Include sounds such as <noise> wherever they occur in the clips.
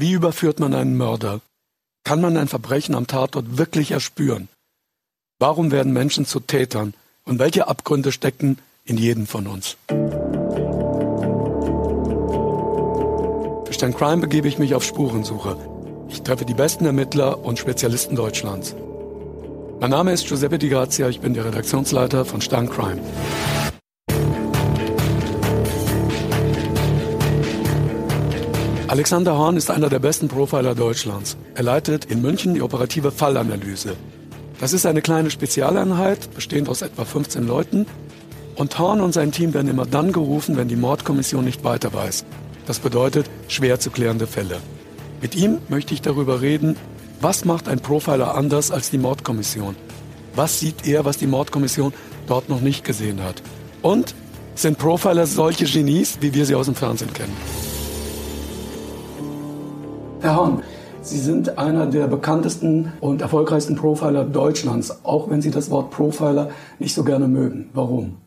Wie überführt man einen Mörder? Kann man ein Verbrechen am Tatort wirklich erspüren? Warum werden Menschen zu Tätern? Und welche Abgründe stecken in jedem von uns? Für Stern Crime begebe ich mich auf Spurensuche. Ich treffe die besten Ermittler und Spezialisten Deutschlands. Mein Name ist Giuseppe Di Grazia, ich bin der Redaktionsleiter von Stern Crime. Alexander Horn ist einer der besten Profiler Deutschlands. Er leitet in München die operative Fallanalyse. Das ist eine kleine Spezialeinheit, bestehend aus etwa 15 Leuten. Und Horn und sein Team werden immer dann gerufen, wenn die Mordkommission nicht weiter weiß. Das bedeutet schwer zu klärende Fälle. Mit ihm möchte ich darüber reden, was macht ein Profiler anders als die Mordkommission? Was sieht er, was die Mordkommission dort noch nicht gesehen hat? Und sind Profiler solche Genies, wie wir sie aus dem Fernsehen kennen? Herr Horn, Sie sind einer der bekanntesten und erfolgreichsten Profiler Deutschlands, auch wenn Sie das Wort Profiler nicht so gerne mögen. Warum?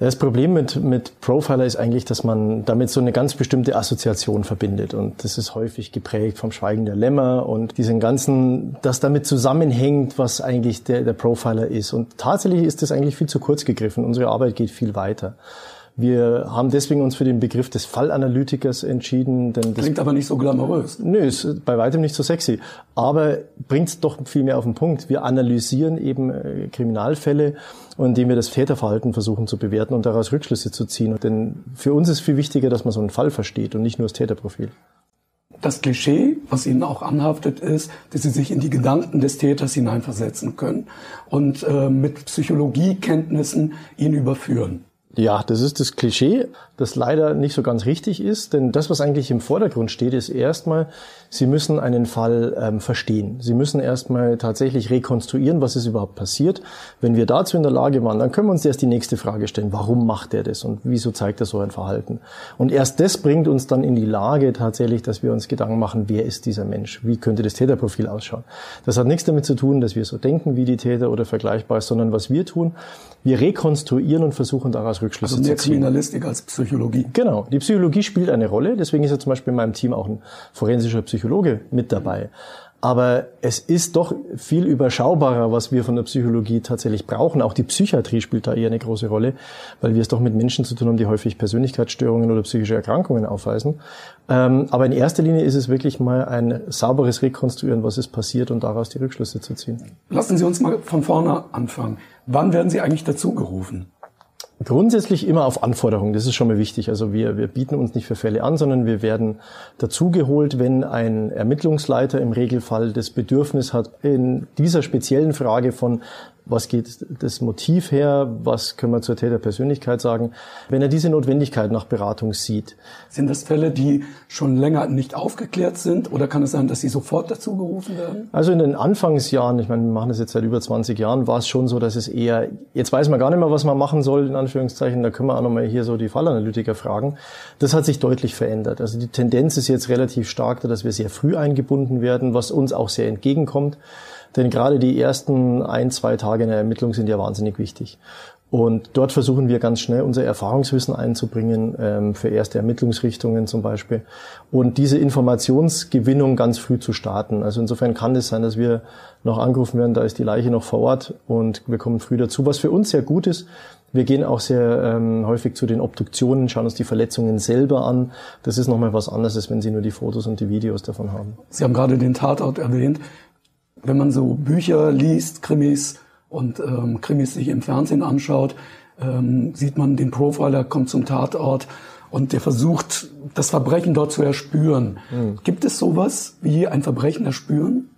Das Problem mit, mit Profiler ist eigentlich, dass man damit so eine ganz bestimmte Assoziation verbindet. Und das ist häufig geprägt vom Schweigen der Lämmer und diesen ganzen, das damit zusammenhängt, was eigentlich der, der Profiler ist. Und tatsächlich ist das eigentlich viel zu kurz gegriffen. Unsere Arbeit geht viel weiter. Wir haben deswegen uns für den Begriff des Fallanalytikers entschieden. Denn das Klingt aber nicht so glamourös. Nö, ist bei weitem nicht so sexy. Aber bringt es doch viel mehr auf den Punkt. Wir analysieren eben äh, Kriminalfälle, indem wir das Täterverhalten versuchen zu bewerten und daraus Rückschlüsse zu ziehen. Denn für uns ist viel wichtiger, dass man so einen Fall versteht und nicht nur das Täterprofil. Das Klischee, was Ihnen auch anhaftet, ist, dass Sie sich in die Gedanken des Täters hineinversetzen können und äh, mit Psychologiekenntnissen ihn überführen. Ja, das ist das Klischee, das leider nicht so ganz richtig ist, denn das, was eigentlich im Vordergrund steht, ist erstmal, Sie müssen einen Fall ähm, verstehen. Sie müssen erstmal tatsächlich rekonstruieren, was ist überhaupt passiert. Wenn wir dazu in der Lage waren, dann können wir uns erst die nächste Frage stellen, warum macht er das und wieso zeigt er so ein Verhalten? Und erst das bringt uns dann in die Lage tatsächlich, dass wir uns Gedanken machen, wer ist dieser Mensch? Wie könnte das Täterprofil ausschauen? Das hat nichts damit zu tun, dass wir so denken wie die Täter oder vergleichbar, sondern was wir tun, wir rekonstruieren und versuchen daraus Rückschlüsse also mehr zu ziehen. Kriminalistik als Psychologie. Genau. Die Psychologie spielt eine Rolle. Deswegen ist ja zum Beispiel in meinem Team auch ein forensischer Psychologe mit dabei. Aber es ist doch viel überschaubarer, was wir von der Psychologie tatsächlich brauchen. Auch die Psychiatrie spielt da eher eine große Rolle, weil wir es doch mit Menschen zu tun haben, die häufig Persönlichkeitsstörungen oder psychische Erkrankungen aufweisen. Ähm, aber in erster Linie ist es wirklich mal ein sauberes Rekonstruieren, was ist passiert und daraus die Rückschlüsse zu ziehen. Lassen Sie uns mal von vorne anfangen. Wann werden Sie eigentlich dazu gerufen? Grundsätzlich immer auf Anforderung, das ist schon mal wichtig. Also wir, wir bieten uns nicht für Fälle an, sondern wir werden dazugeholt, wenn ein Ermittlungsleiter im Regelfall das Bedürfnis hat, in dieser speziellen Frage von was geht das Motiv her, was können wir zur Täterpersönlichkeit sagen, wenn er diese Notwendigkeit nach Beratung sieht. Sind das Fälle, die schon länger nicht aufgeklärt sind oder kann es sein, dass sie sofort dazu gerufen werden? Also in den Anfangsjahren, ich meine, wir machen das jetzt seit über 20 Jahren, war es schon so, dass es eher, jetzt weiß man gar nicht mehr, was man machen soll, in Anführungszeichen, da können wir auch nochmal hier so die Fallanalytiker fragen. Das hat sich deutlich verändert. Also die Tendenz ist jetzt relativ stark, dass wir sehr früh eingebunden werden, was uns auch sehr entgegenkommt. Denn gerade die ersten ein, zwei Tage in der Ermittlung sind ja wahnsinnig wichtig. Und dort versuchen wir ganz schnell unser Erfahrungswissen einzubringen, ähm, für erste Ermittlungsrichtungen zum Beispiel. Und diese Informationsgewinnung ganz früh zu starten. Also insofern kann es sein, dass wir noch angerufen werden, da ist die Leiche noch vor Ort und wir kommen früh dazu. Was für uns sehr gut ist, wir gehen auch sehr ähm, häufig zu den Obduktionen, schauen uns die Verletzungen selber an. Das ist nochmal was anderes, wenn Sie nur die Fotos und die Videos davon haben. Sie haben gerade den Tatort erwähnt wenn man so Bücher liest, Krimis und ähm, Krimis sich im Fernsehen anschaut, ähm, sieht man den Profiler kommt zum Tatort und der versucht, das Verbrechen dort zu erspüren. Mhm. Gibt es sowas wie ein Verbrechen erspüren?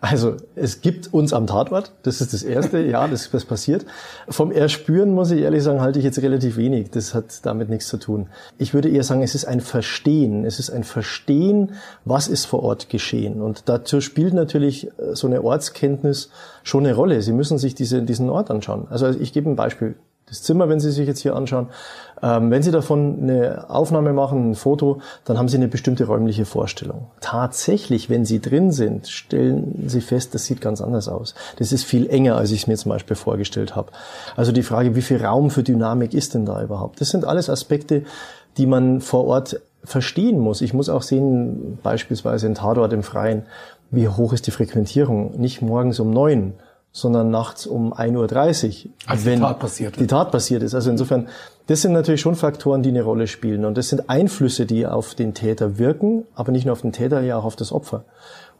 Also es gibt uns am Tatort, das ist das Erste, <laughs> ja, das, das passiert. Vom Erspüren, muss ich ehrlich sagen, halte ich jetzt relativ wenig. Das hat damit nichts zu tun. Ich würde eher sagen, es ist ein Verstehen. Es ist ein Verstehen, was ist vor Ort geschehen. Und dazu spielt natürlich äh, so eine Ortskenntnis schon eine Rolle. Sie müssen sich diese, diesen Ort anschauen. Also ich gebe ein Beispiel das Zimmer, wenn Sie sich jetzt hier anschauen. Ähm, wenn Sie davon eine Aufnahme machen, ein Foto, dann haben Sie eine bestimmte räumliche Vorstellung. Tatsächlich, wenn Sie drin sind, stellen Sie fest, das sieht ganz anders aus. Das ist viel enger, als ich es mir zum Beispiel vorgestellt habe. Also die Frage, wie viel Raum für Dynamik ist denn da überhaupt? Das sind alles Aspekte, die man vor Ort verstehen muss. Ich muss auch sehen, beispielsweise in Tatort im Freien, wie hoch ist die Frequentierung? Nicht morgens um neun, sondern nachts um 1.30 Uhr. Als wenn die Tat passiert ist. Die Tat passiert ist. Also insofern, das sind natürlich schon Faktoren, die eine Rolle spielen. Und das sind Einflüsse, die auf den Täter wirken, aber nicht nur auf den Täter, ja auch auf das Opfer.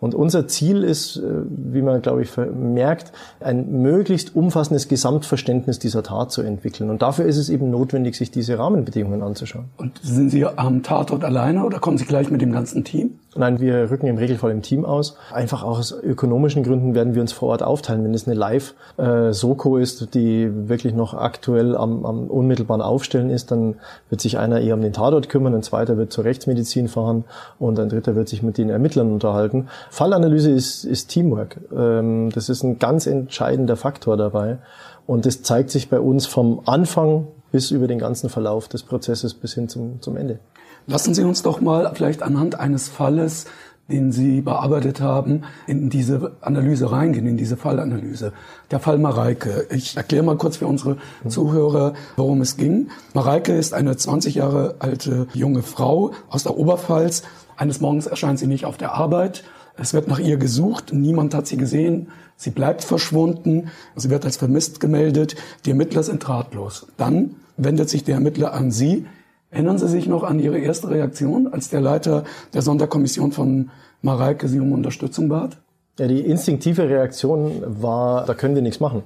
Und unser Ziel ist, äh, wie man, glaube ich, merkt, ein möglichst umfassendes Gesamtverständnis dieser Tat zu entwickeln. Und dafür ist es eben notwendig, sich diese Rahmenbedingungen anzuschauen. Und sind Sie am Tatort alleine oder kommen Sie gleich mit dem ganzen Team? Nein, wir rücken im Regelfall im Team aus. Einfach auch aus ökonomischen Gründen werden wir uns vor Ort aufteilen. Wenn es eine Live-Soko ist, die wirklich noch aktuell am, am unmittelbaren Aufstellen ist, dann wird sich einer eher um den Tatort kümmern, ein zweiter wird zur Rechtsmedizin fahren und ein dritter wird sich mit den Ermittlern unterhalten. Fallanalyse ist, ist Teamwork. Ähm, das ist ein ganz entscheidender Faktor dabei. Und das zeigt sich bei uns vom Anfang bis über den ganzen Verlauf des Prozesses bis hin zum, zum Ende. Lassen Sie uns doch mal vielleicht anhand eines Falles, den Sie bearbeitet haben, in diese Analyse reingehen, in diese Fallanalyse. Der Fall Mareike. Ich erkläre mal kurz für unsere Zuhörer, worum es ging. Mareike ist eine 20 Jahre alte junge Frau aus der Oberpfalz. Eines Morgens erscheint sie nicht auf der Arbeit. Es wird nach ihr gesucht. Niemand hat sie gesehen. Sie bleibt verschwunden. Sie wird als vermisst gemeldet. Die Ermittler sind ratlos. Dann wendet sich der Ermittler an Sie. Erinnern Sie sich noch an Ihre erste Reaktion, als der Leiter der Sonderkommission von Mareike Sie um Unterstützung bat? Ja, die instinktive Reaktion war, da können wir nichts machen.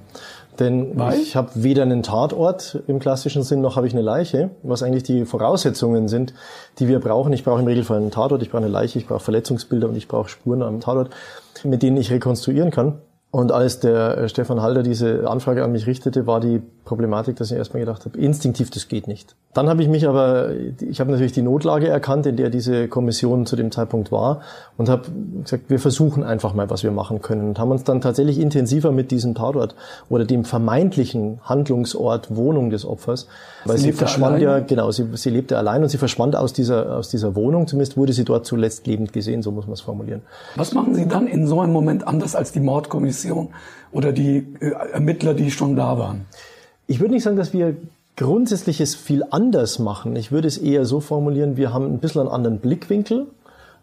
Denn Weil? ich habe weder einen Tatort im klassischen Sinn, noch habe ich eine Leiche, was eigentlich die Voraussetzungen sind, die wir brauchen. Ich brauche im Regelfall einen Tatort, ich brauche eine Leiche, ich brauche Verletzungsbilder und ich brauche Spuren am Tatort, mit denen ich rekonstruieren kann. Und als der äh, Stefan Halder diese Anfrage an mich richtete, war die Problematik, dass ich erstmal gedacht habe, instinktiv, das geht nicht. Dann habe ich mich aber, ich habe natürlich die Notlage erkannt, in der diese Kommission zu dem Zeitpunkt war und habe gesagt, wir versuchen einfach mal, was wir machen können und haben uns dann tatsächlich intensiver mit diesem Tatort oder dem vermeintlichen Handlungsort Wohnung des Opfers, weil sie, sie verschwand ja, genau, sie, sie lebte allein und sie verschwand aus dieser, aus dieser Wohnung, zumindest wurde sie dort zuletzt lebend gesehen, so muss man es formulieren. Was machen Sie dann in so einem Moment anders als die Mordkommission oder die äh, Ermittler, die schon da waren? Ich würde nicht sagen, dass wir Grundsätzliches viel anders machen. Ich würde es eher so formulieren, wir haben ein bisschen einen anderen Blickwinkel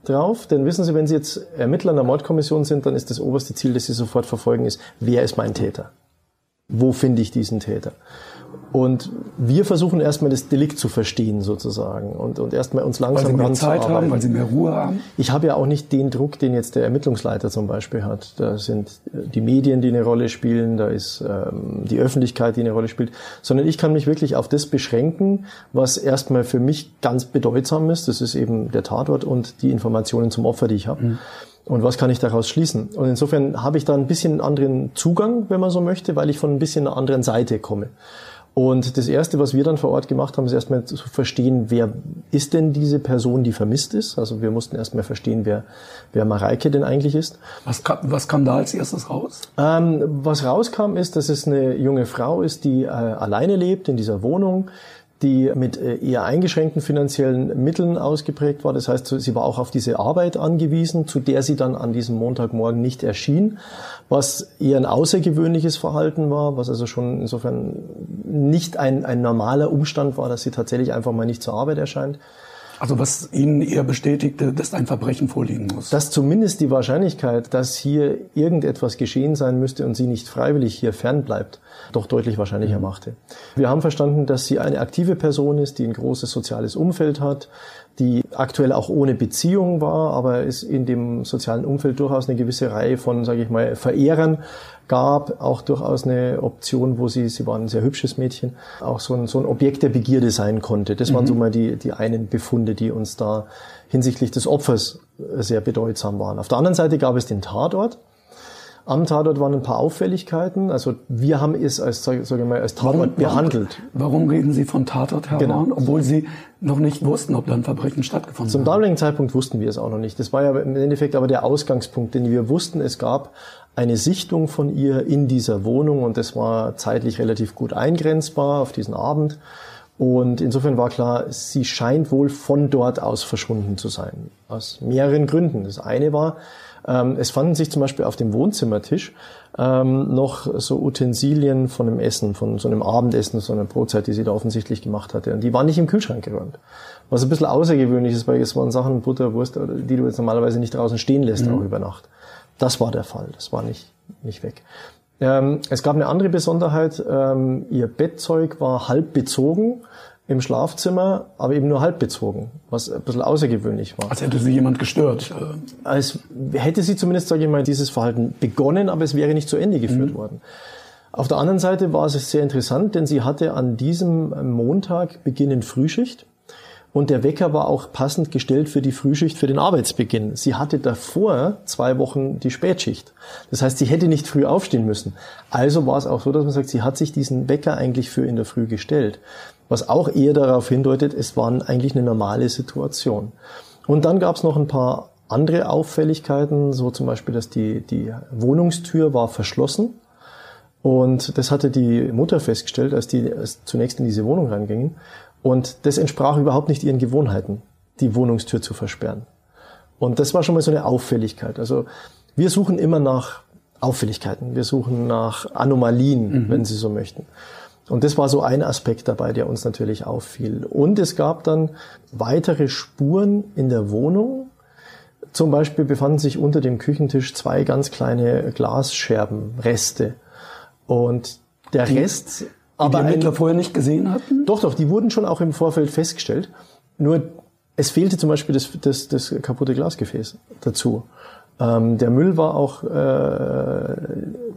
drauf. Denn wissen Sie, wenn Sie jetzt Ermittler in der Mordkommission sind, dann ist das oberste Ziel, das Sie sofort verfolgen, ist, wer ist mein Täter? Wo finde ich diesen Täter? Und wir versuchen erstmal das Delikt zu verstehen sozusagen und, und erstmal uns langsam Weil sie mehr Zeit haben, weil sie mehr Ruhe haben? Ich habe ja auch nicht den Druck, den jetzt der Ermittlungsleiter zum Beispiel hat. Da sind die Medien, die eine Rolle spielen, da ist ähm, die Öffentlichkeit, die eine Rolle spielt, sondern ich kann mich wirklich auf das beschränken, was erstmal für mich ganz bedeutsam ist. Das ist eben der Tatort und die Informationen zum Opfer, die ich habe. Mhm. Und was kann ich daraus schließen? Und insofern habe ich da ein bisschen anderen Zugang, wenn man so möchte, weil ich von ein bisschen einer anderen Seite komme. Und das Erste, was wir dann vor Ort gemacht haben, ist erstmal zu verstehen, wer ist denn diese Person, die vermisst ist. Also wir mussten erstmal verstehen, wer, wer Mareike denn eigentlich ist. Was kam, was kam da als erstes raus? Ähm, was rauskam, ist, dass es eine junge Frau ist, die äh, alleine lebt in dieser Wohnung, die mit äh, eher eingeschränkten finanziellen Mitteln ausgeprägt war. Das heißt, sie war auch auf diese Arbeit angewiesen, zu der sie dann an diesem Montagmorgen nicht erschien, was eher ein außergewöhnliches Verhalten war, was also schon insofern nicht ein, ein normaler Umstand war, dass sie tatsächlich einfach mal nicht zur Arbeit erscheint. Also was Ihnen eher bestätigte, dass ein Verbrechen vorliegen muss. Dass zumindest die Wahrscheinlichkeit, dass hier irgendetwas geschehen sein müsste und sie nicht freiwillig hier fernbleibt, doch deutlich wahrscheinlicher mhm. machte. Wir haben verstanden, dass sie eine aktive Person ist, die ein großes soziales Umfeld hat, die aktuell auch ohne Beziehung war, aber es in dem sozialen Umfeld durchaus eine gewisse Reihe von, sage ich mal, Verehrern gab, auch durchaus eine Option, wo sie, sie war ein sehr hübsches Mädchen, auch so ein, so ein Objekt der Begierde sein konnte. Das mhm. waren so mal die, die einen Befunde, die uns da hinsichtlich des Opfers sehr bedeutsam waren. Auf der anderen Seite gab es den Tatort. Am Tatort waren ein paar Auffälligkeiten. Also wir haben es als, sage ich mal, als Tatort warum, behandelt. Warum reden Sie von Tatort, Herr genau. Horn, obwohl Sie noch nicht wussten, ob da ein Verbrechen stattgefunden hat? Zum damaligen Zeitpunkt wussten wir es auch noch nicht. Das war ja im Endeffekt aber der Ausgangspunkt, denn wir wussten, es gab eine Sichtung von ihr in dieser Wohnung und das war zeitlich relativ gut eingrenzbar auf diesen Abend. Und insofern war klar, sie scheint wohl von dort aus verschwunden zu sein. Aus mehreren Gründen. Das eine war, ähm, es fanden sich zum Beispiel auf dem Wohnzimmertisch ähm, noch so Utensilien von einem Essen, von so einem Abendessen, so einer Brotzeit, die sie da offensichtlich gemacht hatte. Und die waren nicht im Kühlschrank geräumt. Was ein bisschen außergewöhnlich ist, weil es waren Sachen, Butter, Wurst, die du jetzt normalerweise nicht draußen stehen lässt, mhm. auch über Nacht. Das war der Fall. Das war nicht, nicht weg. Ähm, es gab eine andere Besonderheit. Ähm, ihr Bettzeug war halb bezogen im Schlafzimmer, aber eben nur halb bezogen, was ein bisschen außergewöhnlich war. Als hätte sie jemand gestört. Als hätte sie zumindest, sage ich mal, dieses Verhalten begonnen, aber es wäre nicht zu Ende geführt mhm. worden. Auf der anderen Seite war es sehr interessant, denn sie hatte an diesem Montag beginnend Frühschicht. Und der Wecker war auch passend gestellt für die Frühschicht, für den Arbeitsbeginn. Sie hatte davor zwei Wochen die Spätschicht. Das heißt, sie hätte nicht früh aufstehen müssen. Also war es auch so, dass man sagt, sie hat sich diesen Wecker eigentlich für in der Früh gestellt. Was auch eher darauf hindeutet, es war eigentlich eine normale Situation. Und dann gab es noch ein paar andere Auffälligkeiten, so zum Beispiel, dass die, die Wohnungstür war verschlossen. Und das hatte die Mutter festgestellt, als die zunächst in diese Wohnung reingingen. Und das entsprach überhaupt nicht ihren Gewohnheiten, die Wohnungstür zu versperren. Und das war schon mal so eine Auffälligkeit. Also wir suchen immer nach Auffälligkeiten, wir suchen nach Anomalien, mhm. wenn Sie so möchten. Und das war so ein Aspekt dabei, der uns natürlich auffiel. Und es gab dann weitere Spuren in der Wohnung. Zum Beispiel befanden sich unter dem Küchentisch zwei ganz kleine Glasscherben, Reste. Und der die, Rest aber die Ermittler vorher nicht gesehen hatten? Doch, doch, die wurden schon auch im Vorfeld festgestellt. Nur es fehlte zum Beispiel das, das, das kaputte Glasgefäß dazu. Ähm, der Müll war auch äh,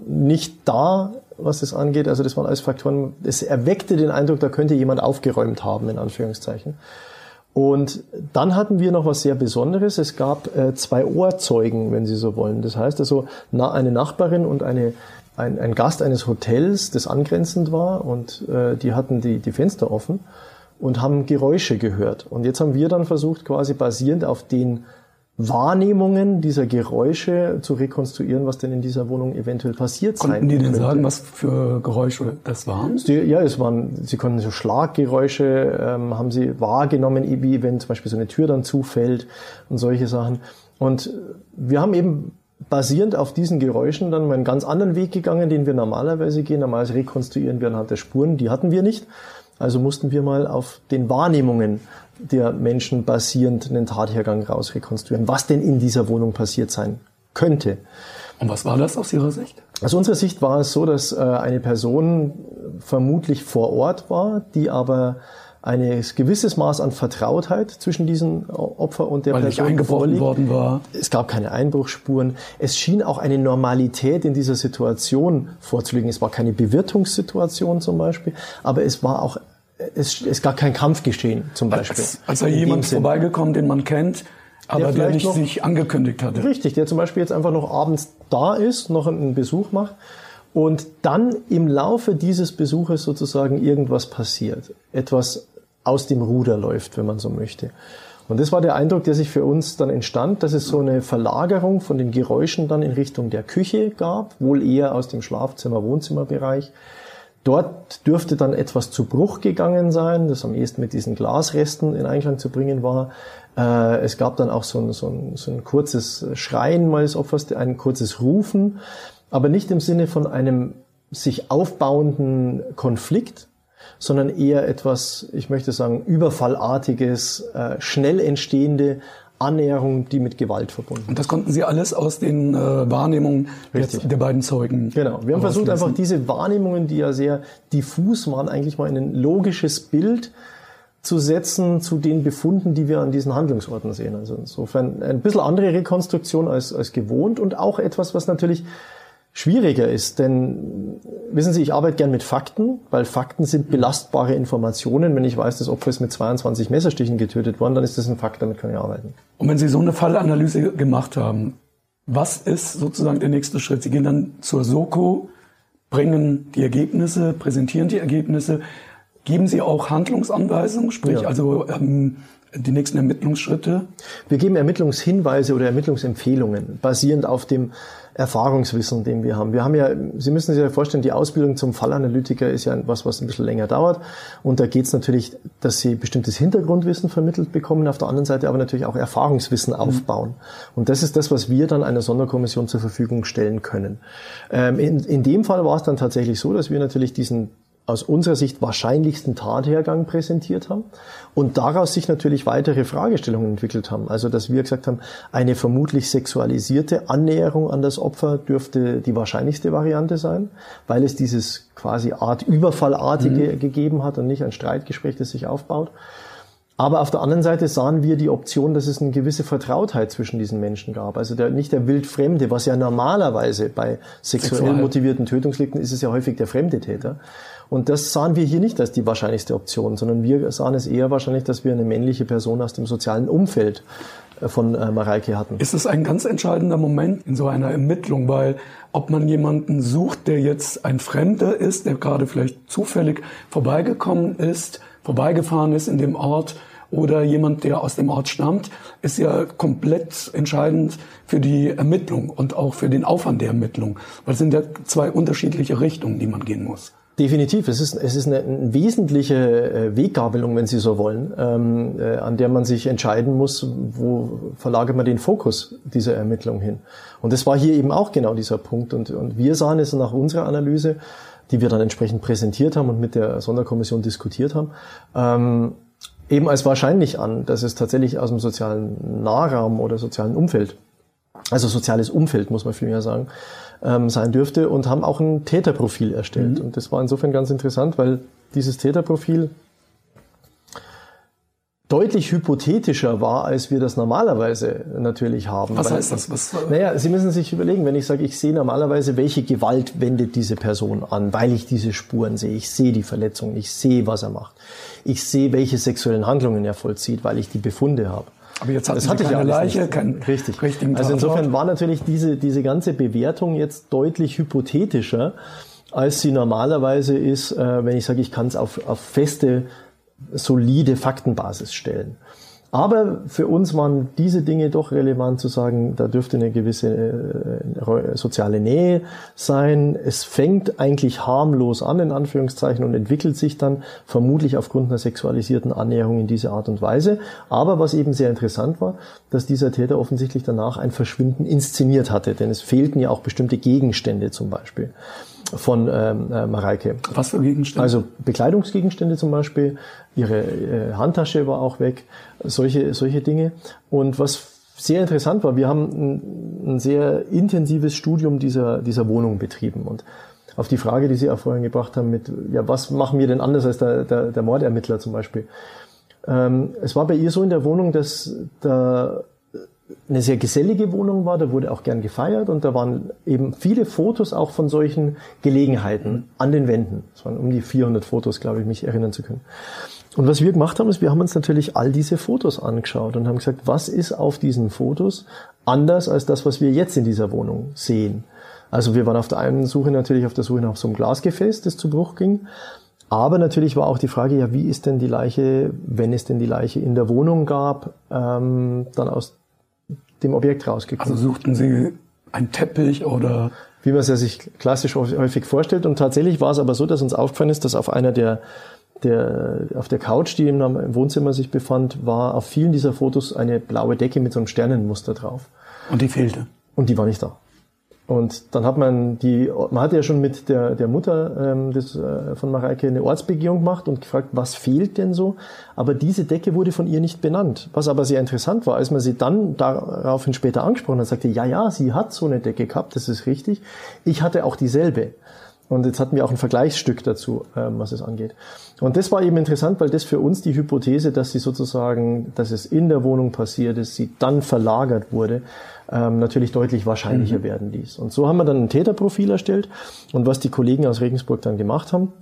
nicht da, was das angeht. Also das waren alles Faktoren. Es erweckte den Eindruck, da könnte jemand aufgeräumt haben, in Anführungszeichen. Und dann hatten wir noch was sehr Besonderes. Es gab äh, zwei Ohrzeugen, wenn Sie so wollen. Das heißt also na, eine Nachbarin und eine ein, ein Gast eines Hotels, das angrenzend war und äh, die hatten die, die Fenster offen und haben Geräusche gehört. Und jetzt haben wir dann versucht, quasi basierend auf den Wahrnehmungen dieser Geräusche zu rekonstruieren, was denn in dieser Wohnung eventuell passiert Konnten sein Konnten die denn sagen, was für Geräusche das waren? Ja, es waren, sie konnten so Schlaggeräusche, ähm, haben sie wahrgenommen, wie wenn zum Beispiel so eine Tür dann zufällt und solche Sachen. Und wir haben eben basierend auf diesen Geräuschen dann mal einen ganz anderen Weg gegangen, den wir normalerweise gehen. Normalerweise rekonstruieren wir anhand der Spuren, die hatten wir nicht. Also mussten wir mal auf den Wahrnehmungen der Menschen basierend einen Tathergang raus rekonstruieren, was denn in dieser Wohnung passiert sein könnte. Und was war das aus Ihrer Sicht? Aus unserer Sicht war es so, dass äh, eine Person vermutlich vor Ort war, die aber ein gewisses Maß an Vertrautheit zwischen diesen Opfer und der Weil Person nicht eingebrochen worden war. Es gab keine Einbruchsspuren. Es schien auch eine Normalität in dieser Situation vorzulegen. Es war keine Bewirtungssituation zum Beispiel, aber es war auch es, es gab kein Kampfgeschehen zum Beispiel. Als, als da jemand vorbeigekommen, den man kennt, aber der, der nicht noch, sich angekündigt hatte. Richtig, der zum Beispiel jetzt einfach noch abends da ist, noch einen Besuch macht und dann im Laufe dieses Besuches sozusagen irgendwas passiert. Etwas aus dem Ruder läuft, wenn man so möchte. Und das war der Eindruck, der sich für uns dann entstand, dass es so eine Verlagerung von den Geräuschen dann in Richtung der Küche gab, wohl eher aus dem Schlafzimmer-Wohnzimmerbereich. Dort dürfte dann etwas zu Bruch gegangen sein, das am ehesten mit diesen Glasresten in Einklang zu bringen war. Äh, es gab dann auch so ein, so ein, so ein kurzes Schreien mal des Opfers, ein kurzes Rufen, aber nicht im Sinne von einem sich aufbauenden Konflikt, sondern eher etwas, ich möchte sagen, überfallartiges, äh, schnell entstehende Annäherung, die mit Gewalt verbunden ist. Und das konnten Sie alles aus den äh, Wahrnehmungen jetzt der beiden Zeugen. Genau. Wir haben versucht, einfach diese Wahrnehmungen, die ja sehr diffus waren, eigentlich mal in ein logisches Bild zu setzen zu den Befunden, die wir an diesen Handlungsorten sehen. Also insofern ein bisschen andere Rekonstruktion als, als gewohnt und auch etwas, was natürlich schwieriger ist. Denn wissen Sie, ich arbeite gern mit Fakten, weil Fakten sind belastbare Informationen. Wenn ich weiß, das Opfer ist mit 22 Messerstichen getötet worden, dann ist das ein Fakt, damit kann ich arbeiten. Und wenn Sie so eine Fallanalyse gemacht haben, was ist sozusagen der nächste Schritt? Sie gehen dann zur Soko, bringen die Ergebnisse, präsentieren die Ergebnisse. Geben Sie auch Handlungsanweisungen, sprich ja. also ähm, die nächsten Ermittlungsschritte? Wir geben Ermittlungshinweise oder Ermittlungsempfehlungen, basierend auf dem Erfahrungswissen, den wir haben. Wir haben ja, Sie müssen sich ja vorstellen, die Ausbildung zum Fallanalytiker ist ja was, was ein bisschen länger dauert. Und da geht es natürlich, dass Sie bestimmtes Hintergrundwissen vermittelt bekommen, auf der anderen Seite aber natürlich auch Erfahrungswissen mhm. aufbauen. Und das ist das, was wir dann einer Sonderkommission zur Verfügung stellen können. Ähm, in, in dem Fall war es dann tatsächlich so, dass wir natürlich diesen aus unserer Sicht wahrscheinlichsten Tathergang präsentiert haben und daraus sich natürlich weitere Fragestellungen entwickelt haben. Also, dass wir gesagt haben, eine vermutlich sexualisierte Annäherung an das Opfer dürfte die wahrscheinlichste Variante sein, weil es dieses quasi Art Überfallartige mhm. gegeben hat und nicht ein Streitgespräch, das sich aufbaut. Aber auf der anderen Seite sahen wir die Option, dass es eine gewisse Vertrautheit zwischen diesen Menschen gab. Also der, nicht der Wildfremde, was ja normalerweise bei sexuell Sexual. motivierten Tötungsdelikten ist es ja häufig der fremde Täter. Und das sahen wir hier nicht als die wahrscheinlichste Option, sondern wir sahen es eher wahrscheinlich, dass wir eine männliche Person aus dem sozialen Umfeld äh, von äh, Mareike hatten. Ist es ein ganz entscheidender Moment in so einer Ermittlung, weil ob man jemanden sucht, der jetzt ein Fremder ist, der gerade vielleicht zufällig vorbeigekommen ist, vorbeigefahren ist in dem Ort, oder jemand, der aus dem Ort stammt, ist ja komplett entscheidend für die Ermittlung und auch für den Aufwand der Ermittlung. Weil es sind ja zwei unterschiedliche Richtungen, die man gehen muss. Definitiv. Es ist, es ist eine, eine wesentliche äh, Weggabelung, wenn Sie so wollen, ähm, äh, an der man sich entscheiden muss, wo verlagert man den Fokus dieser Ermittlung hin. Und das war hier eben auch genau dieser Punkt. Und, und wir sahen es nach unserer Analyse, die wir dann entsprechend präsentiert haben und mit der Sonderkommission diskutiert haben, ähm, eben als wahrscheinlich an, dass es tatsächlich aus dem sozialen Nahraum oder sozialen Umfeld, also soziales Umfeld, muss man vielmehr sagen, ähm, sein dürfte und haben auch ein Täterprofil erstellt. Mhm. Und das war insofern ganz interessant, weil dieses Täterprofil deutlich hypothetischer war, als wir das normalerweise natürlich haben. Was Weil, heißt das? Was, naja, Sie müssen sich überlegen, wenn ich sage, ich sehe normalerweise, welche Gewalt wendet diese Person an, weil ich diese Spuren sehe. Ich sehe die Verletzung, ich sehe, was er macht. Ich sehe, welche sexuellen Handlungen er vollzieht, weil ich die Befunde habe. Aber jetzt hat es hatte keine Leiche, keinen richtig. richtigen Also insofern war natürlich diese, diese ganze Bewertung jetzt deutlich hypothetischer, als sie normalerweise ist, äh, wenn ich sage, ich kann es auf, auf feste, solide Faktenbasis stellen. Aber für uns waren diese Dinge doch relevant zu sagen, da dürfte eine gewisse äh, soziale Nähe sein. Es fängt eigentlich harmlos an, in Anführungszeichen, und entwickelt sich dann vermutlich aufgrund einer sexualisierten Annäherung in diese Art und Weise. Aber was eben sehr interessant war, dass dieser Täter offensichtlich danach ein Verschwinden inszeniert hatte, denn es fehlten ja auch bestimmte Gegenstände zum Beispiel von ähm, äh, Mareike. Was für Gegenstände? Also Bekleidungsgegenstände zum Beispiel, ihre äh, Handtasche war auch weg, solche, solche Dinge. Und was sehr interessant war, wir haben ein, ein sehr intensives Studium dieser, dieser Wohnung betrieben. Und auf die Frage, die Sie auch vorhin gebracht haben, mit, ja, was machen wir denn anders als der, der, der Mordermittler zum Beispiel? Ähm, es war bei ihr so in der Wohnung, dass da eine sehr gesellige Wohnung war, da wurde auch gern gefeiert und da waren eben viele Fotos auch von solchen Gelegenheiten an den Wänden. Es waren um die 400 Fotos, glaube ich, mich erinnern zu können. Und was wir gemacht haben, ist, wir haben uns natürlich all diese Fotos angeschaut und haben gesagt, was ist auf diesen Fotos anders als das, was wir jetzt in dieser Wohnung sehen. Also wir waren auf der einen Suche natürlich auf der Suche nach so einem Glasgefäß, das zu Bruch ging. Aber natürlich war auch die Frage, ja, wie ist denn die Leiche, wenn es denn die Leiche in der Wohnung gab, ähm, dann aus dem Objekt rausgekommen. Also suchten Sie einen Teppich oder? Wie man es ja sich klassisch häufig vorstellt. Und tatsächlich war es aber so, dass uns aufgefallen ist, dass auf einer der, der, auf der Couch, die im Wohnzimmer sich befand, war auf vielen dieser Fotos eine blaue Decke mit so einem Sternenmuster drauf. Und die fehlte? Und die war nicht da. Und dann hat man die, man hatte ja schon mit der, der Mutter ähm, des, äh, von Mareike eine Ortsbegehung gemacht und gefragt, was fehlt denn so? Aber diese Decke wurde von ihr nicht benannt. Was aber sehr interessant war, als man sie dann daraufhin später angesprochen hat, sagte, ja, ja, sie hat so eine Decke gehabt, das ist richtig. Ich hatte auch dieselbe. Und jetzt hatten wir auch ein Vergleichsstück dazu, ähm, was es angeht. Und das war eben interessant, weil das für uns die Hypothese, dass sie sozusagen, dass es in der Wohnung passiert ist, sie dann verlagert wurde, ähm, natürlich deutlich wahrscheinlicher mhm. werden ließ. Und so haben wir dann ein Täterprofil erstellt. Und was die Kollegen aus Regensburg dann gemacht haben,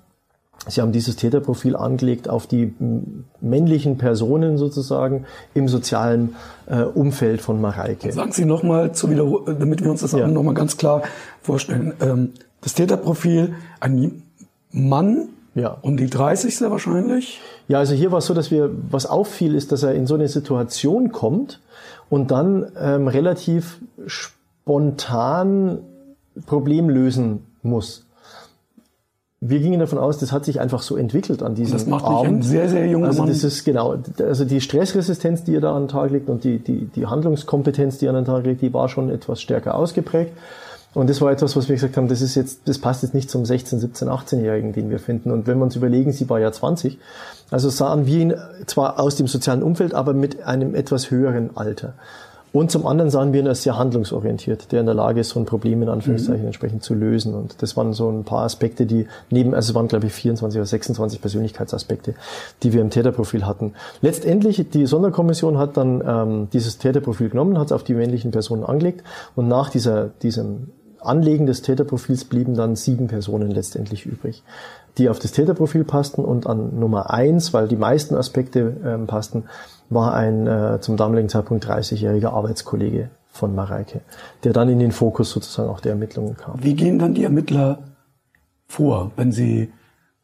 Sie haben dieses Täterprofil angelegt auf die männlichen Personen sozusagen im sozialen äh, Umfeld von Mareike. Sagen Sie nochmal, damit wir uns das ja. nochmal ganz klar vorstellen. Ähm, das Täterprofil, ein Mann Ja. Und die 30. wahrscheinlich? Ja, also hier war es so, dass wir, was auffiel, ist, dass er in so eine Situation kommt und dann ähm, relativ spontan Problem lösen muss. Wir gingen davon aus, das hat sich einfach so entwickelt an diesem Das macht Abend. einen sehr, sehr jungen also Das ist genau, also die Stressresistenz, die er da an den Tag legt und die, die, die Handlungskompetenz, die er an den Tag legt, die war schon etwas stärker ausgeprägt. Und das war etwas, was wir gesagt haben, das ist jetzt, das passt jetzt nicht zum 16, 17, 18-Jährigen, den wir finden. Und wenn wir uns überlegen, sie war ja 20, also sahen wir ihn zwar aus dem sozialen Umfeld, aber mit einem etwas höheren Alter. Und zum anderen sahen wir ihn als sehr handlungsorientiert, der in der Lage ist, so ein Problem in Anführungszeichen mhm. entsprechend zu lösen. Und das waren so ein paar Aspekte, die neben, also es waren glaube ich 24 oder 26 Persönlichkeitsaspekte, die wir im Täterprofil hatten. Letztendlich, die Sonderkommission hat dann ähm, dieses Täterprofil genommen, hat es auf die männlichen Personen angelegt und nach dieser, diesem Anlegen des Täterprofils blieben dann sieben Personen letztendlich übrig, die auf das Täterprofil passten und an Nummer eins, weil die meisten Aspekte ähm, passten, war ein äh, zum damaligen Zeitpunkt 30-jähriger Arbeitskollege von Mareike, der dann in den Fokus sozusagen auch der Ermittlungen kam. Wie gehen dann die Ermittler vor, wenn sie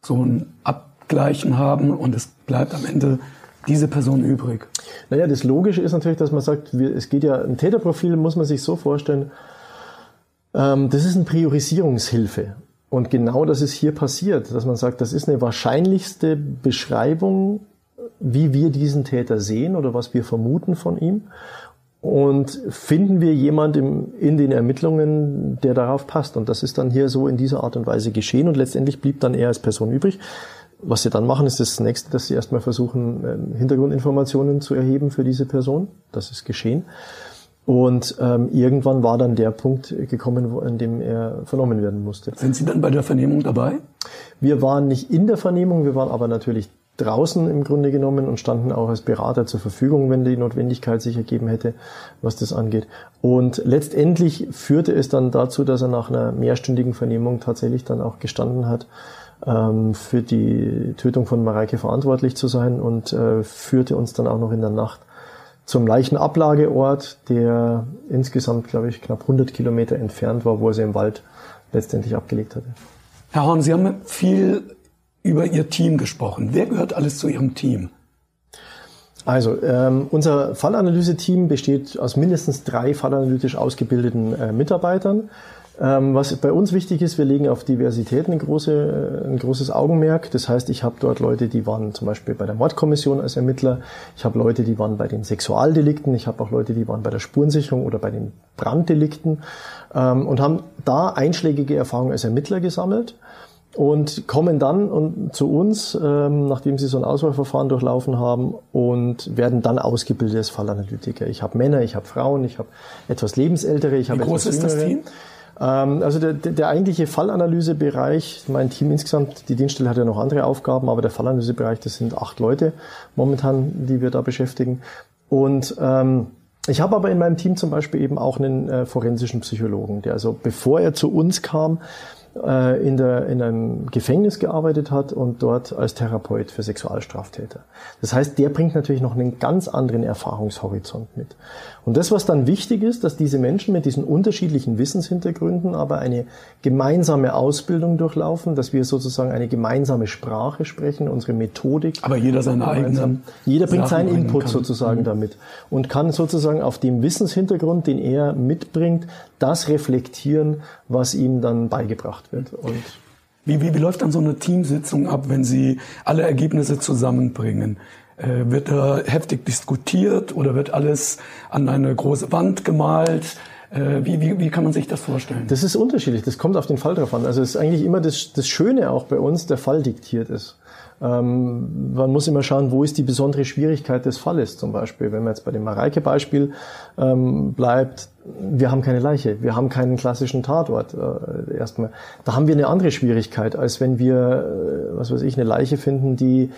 so ein Abgleichen haben und es bleibt am Ende diese Person übrig? Naja, das Logische ist natürlich, dass man sagt, es geht ja, ein Täterprofil muss man sich so vorstellen, das ist eine Priorisierungshilfe. Und genau das ist hier passiert, dass man sagt, das ist eine wahrscheinlichste Beschreibung, wie wir diesen Täter sehen oder was wir vermuten von ihm. Und finden wir jemanden in den Ermittlungen, der darauf passt. Und das ist dann hier so in dieser Art und Weise geschehen. Und letztendlich blieb dann er als Person übrig. Was sie dann machen, ist das nächste, dass sie erstmal versuchen, ähm, Hintergrundinformationen zu erheben für diese Person. Das ist geschehen. Und ähm, irgendwann war dann der Punkt gekommen, wo, in dem er vernommen werden musste. Sind Sie dann bei der Vernehmung dabei? Wir waren nicht in der Vernehmung, wir waren aber natürlich draußen im Grunde genommen und standen auch als Berater zur Verfügung, wenn die Notwendigkeit sich ergeben hätte, was das angeht. Und letztendlich führte es dann dazu, dass er nach einer mehrstündigen Vernehmung tatsächlich dann auch gestanden hat, ähm, für die Tötung von Mareike verantwortlich zu sein und äh, führte uns dann auch noch in der Nacht zum Leichenablageort, der insgesamt, glaube ich, knapp 100 Kilometer entfernt war, wo er sie im Wald letztendlich abgelegt hatte. Herr Horn, Sie haben viel über Ihr Team gesprochen. Wer gehört alles zu Ihrem Team? Also, ähm, unser Fallanalyse-Team besteht aus mindestens drei fallanalytisch ausgebildeten äh, Mitarbeitern. Ähm, was bei uns wichtig ist, wir legen auf Diversität eine große, ein großes Augenmerk. Das heißt, ich habe dort Leute, die waren zum Beispiel bei der Mordkommission als Ermittler. Ich habe Leute, die waren bei den Sexualdelikten. Ich habe auch Leute, die waren bei der Spurensicherung oder bei den Branddelikten ähm, und haben da einschlägige Erfahrungen als Ermittler gesammelt und kommen dann und zu uns, ähm, nachdem sie so ein Auswahlverfahren durchlaufen haben und werden dann ausgebildet als Fallanalytiker. Ich habe Männer, ich habe Frauen, ich habe etwas lebensältere, ich habe Wie groß ist das Team? Ähm, also der, der eigentliche Fallanalysebereich, mein Team insgesamt, die Dienststelle hat ja noch andere Aufgaben, aber der Fallanalysebereich, das sind acht Leute momentan, die wir da beschäftigen. Und ähm, ich habe aber in meinem Team zum Beispiel eben auch einen äh, forensischen Psychologen, der also bevor er zu uns kam, äh, in, der, in einem Gefängnis gearbeitet hat und dort als Therapeut für Sexualstraftäter. Das heißt, der bringt natürlich noch einen ganz anderen Erfahrungshorizont mit. Und das, was dann wichtig ist, dass diese Menschen mit diesen unterschiedlichen Wissenshintergründen aber eine gemeinsame Ausbildung durchlaufen, dass wir sozusagen eine gemeinsame Sprache sprechen, unsere Methodik. Aber jeder seine eigenen. Jeder bringt seinen Input kann. sozusagen mhm. damit und kann sozusagen auf dem Wissenshintergrund, den er mitbringt, das reflektieren, was ihm dann beigebracht wird. Und wie, wie, wie läuft dann so eine Teamsitzung ab, wenn Sie alle Ergebnisse zusammenbringen? Äh, wird da heftig diskutiert oder wird alles an eine große Wand gemalt? Äh, wie, wie, wie kann man sich das vorstellen? Das ist unterschiedlich. Das kommt auf den Fall drauf an. Also es ist eigentlich immer das, das Schöne auch bei uns, der Fall diktiert ist. Ähm, man muss immer schauen, wo ist die besondere Schwierigkeit des Falles zum Beispiel. Wenn man jetzt bei dem Mareike-Beispiel ähm, bleibt, wir haben keine Leiche, wir haben keinen klassischen Tatort äh, erstmal. Da haben wir eine andere Schwierigkeit, als wenn wir, äh, was weiß ich, eine Leiche finden, die